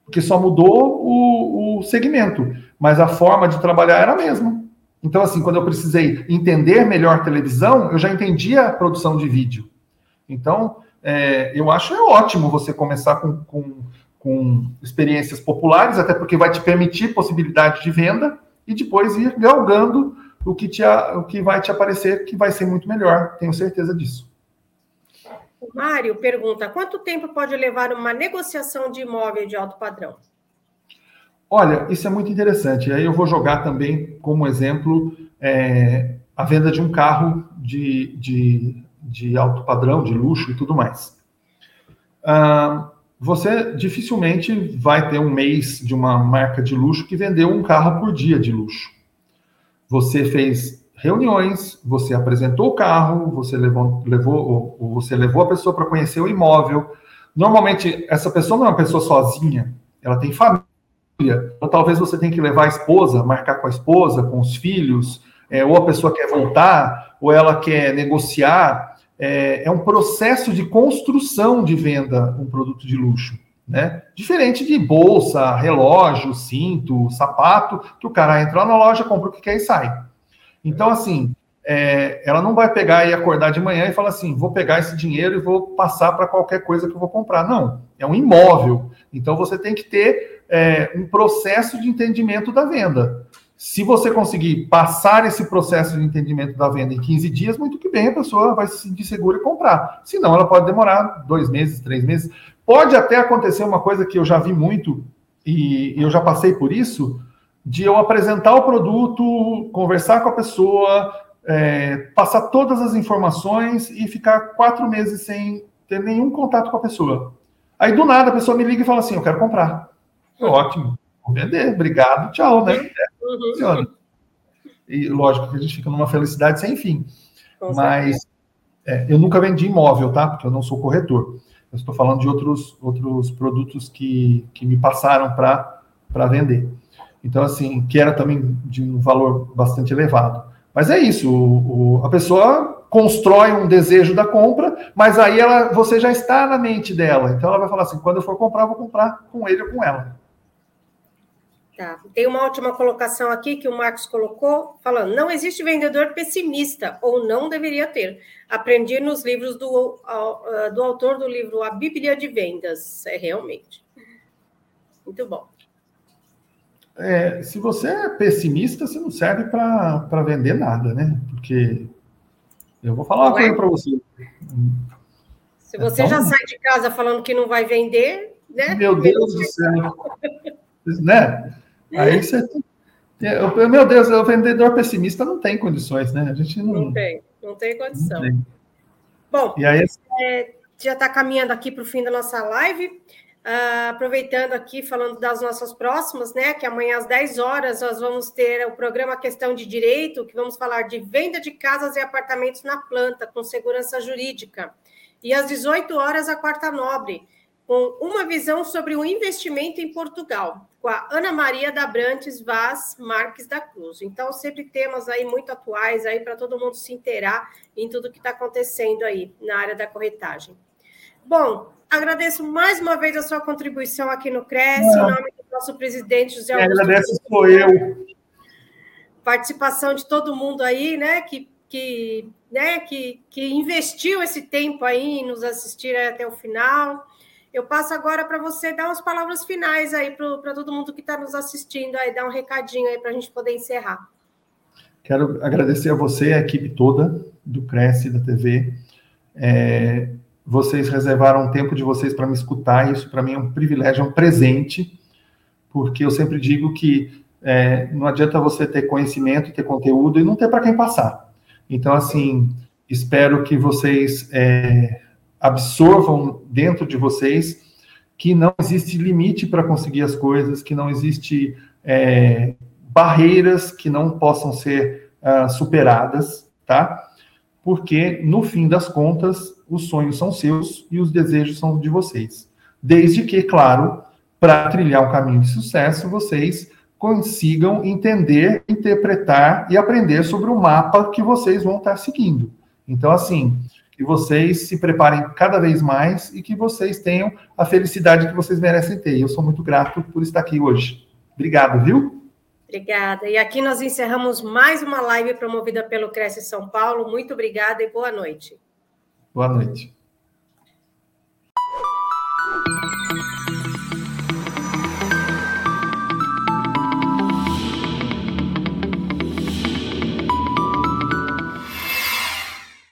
Speaker 2: Porque só mudou o, o segmento, mas a forma de trabalhar era a mesma. Então, assim, quando eu precisei entender melhor televisão, eu já entendia a produção de vídeo. Então, é, eu acho é ótimo você começar com, com com experiências populares, até porque vai te permitir possibilidade de venda e depois ir galgando o que, te, o que vai te aparecer, que vai ser muito melhor, tenho certeza disso.
Speaker 3: O Mário pergunta: quanto tempo pode levar uma negociação de imóvel de alto padrão?
Speaker 2: Olha, isso é muito interessante. Aí eu vou jogar também como exemplo é, a venda de um carro de, de, de alto padrão, de luxo e tudo mais. Ah, você dificilmente vai ter um mês de uma marca de luxo que vendeu um carro por dia de luxo. Você fez reuniões, você apresentou o carro, você levou, levou, ou você levou a pessoa para conhecer o imóvel. Normalmente, essa pessoa não é uma pessoa sozinha, ela tem família. Então, talvez você tenha que levar a esposa, marcar com a esposa, com os filhos, é, ou a pessoa quer voltar, ou ela quer negociar é, é um processo de construção de venda um produto de luxo. Né? Diferente de bolsa, relógio, cinto, sapato, que o cara entra na loja, compra o que quer e sai. Então, assim, é, ela não vai pegar e acordar de manhã e falar assim: vou pegar esse dinheiro e vou passar para qualquer coisa que eu vou comprar. Não, é um imóvel. Então, você tem que ter é, um processo de entendimento da venda. Se você conseguir passar esse processo de entendimento da venda em 15 dias, muito que bem, a pessoa vai se sentir segura e comprar. Senão, ela pode demorar dois meses, três meses. Pode até acontecer uma coisa que eu já vi muito, e eu já passei por isso, de eu apresentar o produto, conversar com a pessoa, é, passar todas as informações e ficar quatro meses sem ter nenhum contato com a pessoa. Aí, do nada, a pessoa me liga e fala assim: Eu quero comprar. Ótimo, vou vender, obrigado, tchau, né? funciona. E lógico que a gente fica numa felicidade sem fim. Mas é, eu nunca vendi imóvel, tá? Porque eu não sou corretor. Eu estou falando de outros, outros produtos que, que me passaram para vender. Então, assim, que era também de um valor bastante elevado. Mas é isso, o, o, a pessoa constrói um desejo da compra, mas aí ela, você já está na mente dela. Então ela vai falar assim: quando eu for comprar, eu vou comprar com ele ou com ela.
Speaker 3: Tá. Tem uma última colocação aqui que o Marcos colocou, falando: não existe vendedor pessimista, ou não deveria ter. Aprendi nos livros do, do autor do livro A Bíblia de Vendas. É realmente. Muito bom.
Speaker 2: É, se você é pessimista, você não serve para vender nada, né? Porque eu vou falar uma coisa para você.
Speaker 3: Se você então, já sai de casa falando que não vai vender, né?
Speaker 2: Meu Deus do céu. *laughs* né? Aí você. Meu Deus, o vendedor pessimista não tem condições, né? A gente não.
Speaker 3: Não tem, não tem condição. Não tem. Bom, e aí... É, já está caminhando aqui para o fim da nossa live. Uh, aproveitando aqui, falando das nossas próximas, né? Que amanhã às 10 horas nós vamos ter o programa Questão de Direito, que vamos falar de venda de casas e apartamentos na planta, com segurança jurídica. E às 18 horas, a quarta nobre, com uma visão sobre o investimento em Portugal, com a Ana Maria da Brantes Vaz Marques da Cruz. Então, sempre temas aí muito atuais aí para todo mundo se inteirar em tudo que está acontecendo aí na área da corretagem. Bom, agradeço mais uma vez a sua contribuição aqui no CRES, em nome do nosso presidente José
Speaker 2: Augusto. Agradeço, sou eu.
Speaker 3: Participação de todo mundo aí, né, que, que, né, que, que investiu esse tempo aí em nos assistir até o final. Eu passo agora para você dar umas palavras finais aí para todo mundo que está nos assistindo, aí, dar um recadinho aí para a gente poder encerrar.
Speaker 2: Quero agradecer a você, a equipe toda do Cresce, da TV. É, vocês reservaram um tempo de vocês para me escutar, isso para mim é um privilégio, é um presente, porque eu sempre digo que é, não adianta você ter conhecimento, ter conteúdo e não ter para quem passar. Então, assim, espero que vocês é, absorvam dentro de vocês que não existe limite para conseguir as coisas, que não existe é, barreiras que não possam ser uh, superadas, tá? Porque, no fim das contas, os sonhos são seus e os desejos são de vocês. Desde que, claro, para trilhar um caminho de sucesso, vocês consigam entender, interpretar e aprender sobre o mapa que vocês vão estar seguindo. Então, assim, que vocês se preparem cada vez mais e que vocês tenham a felicidade que vocês merecem ter. Eu sou muito grato por estar aqui hoje. Obrigado, viu?
Speaker 3: Obrigada. E aqui nós encerramos mais uma live promovida pelo Cresce São Paulo. Muito obrigada e boa noite.
Speaker 2: Boa noite.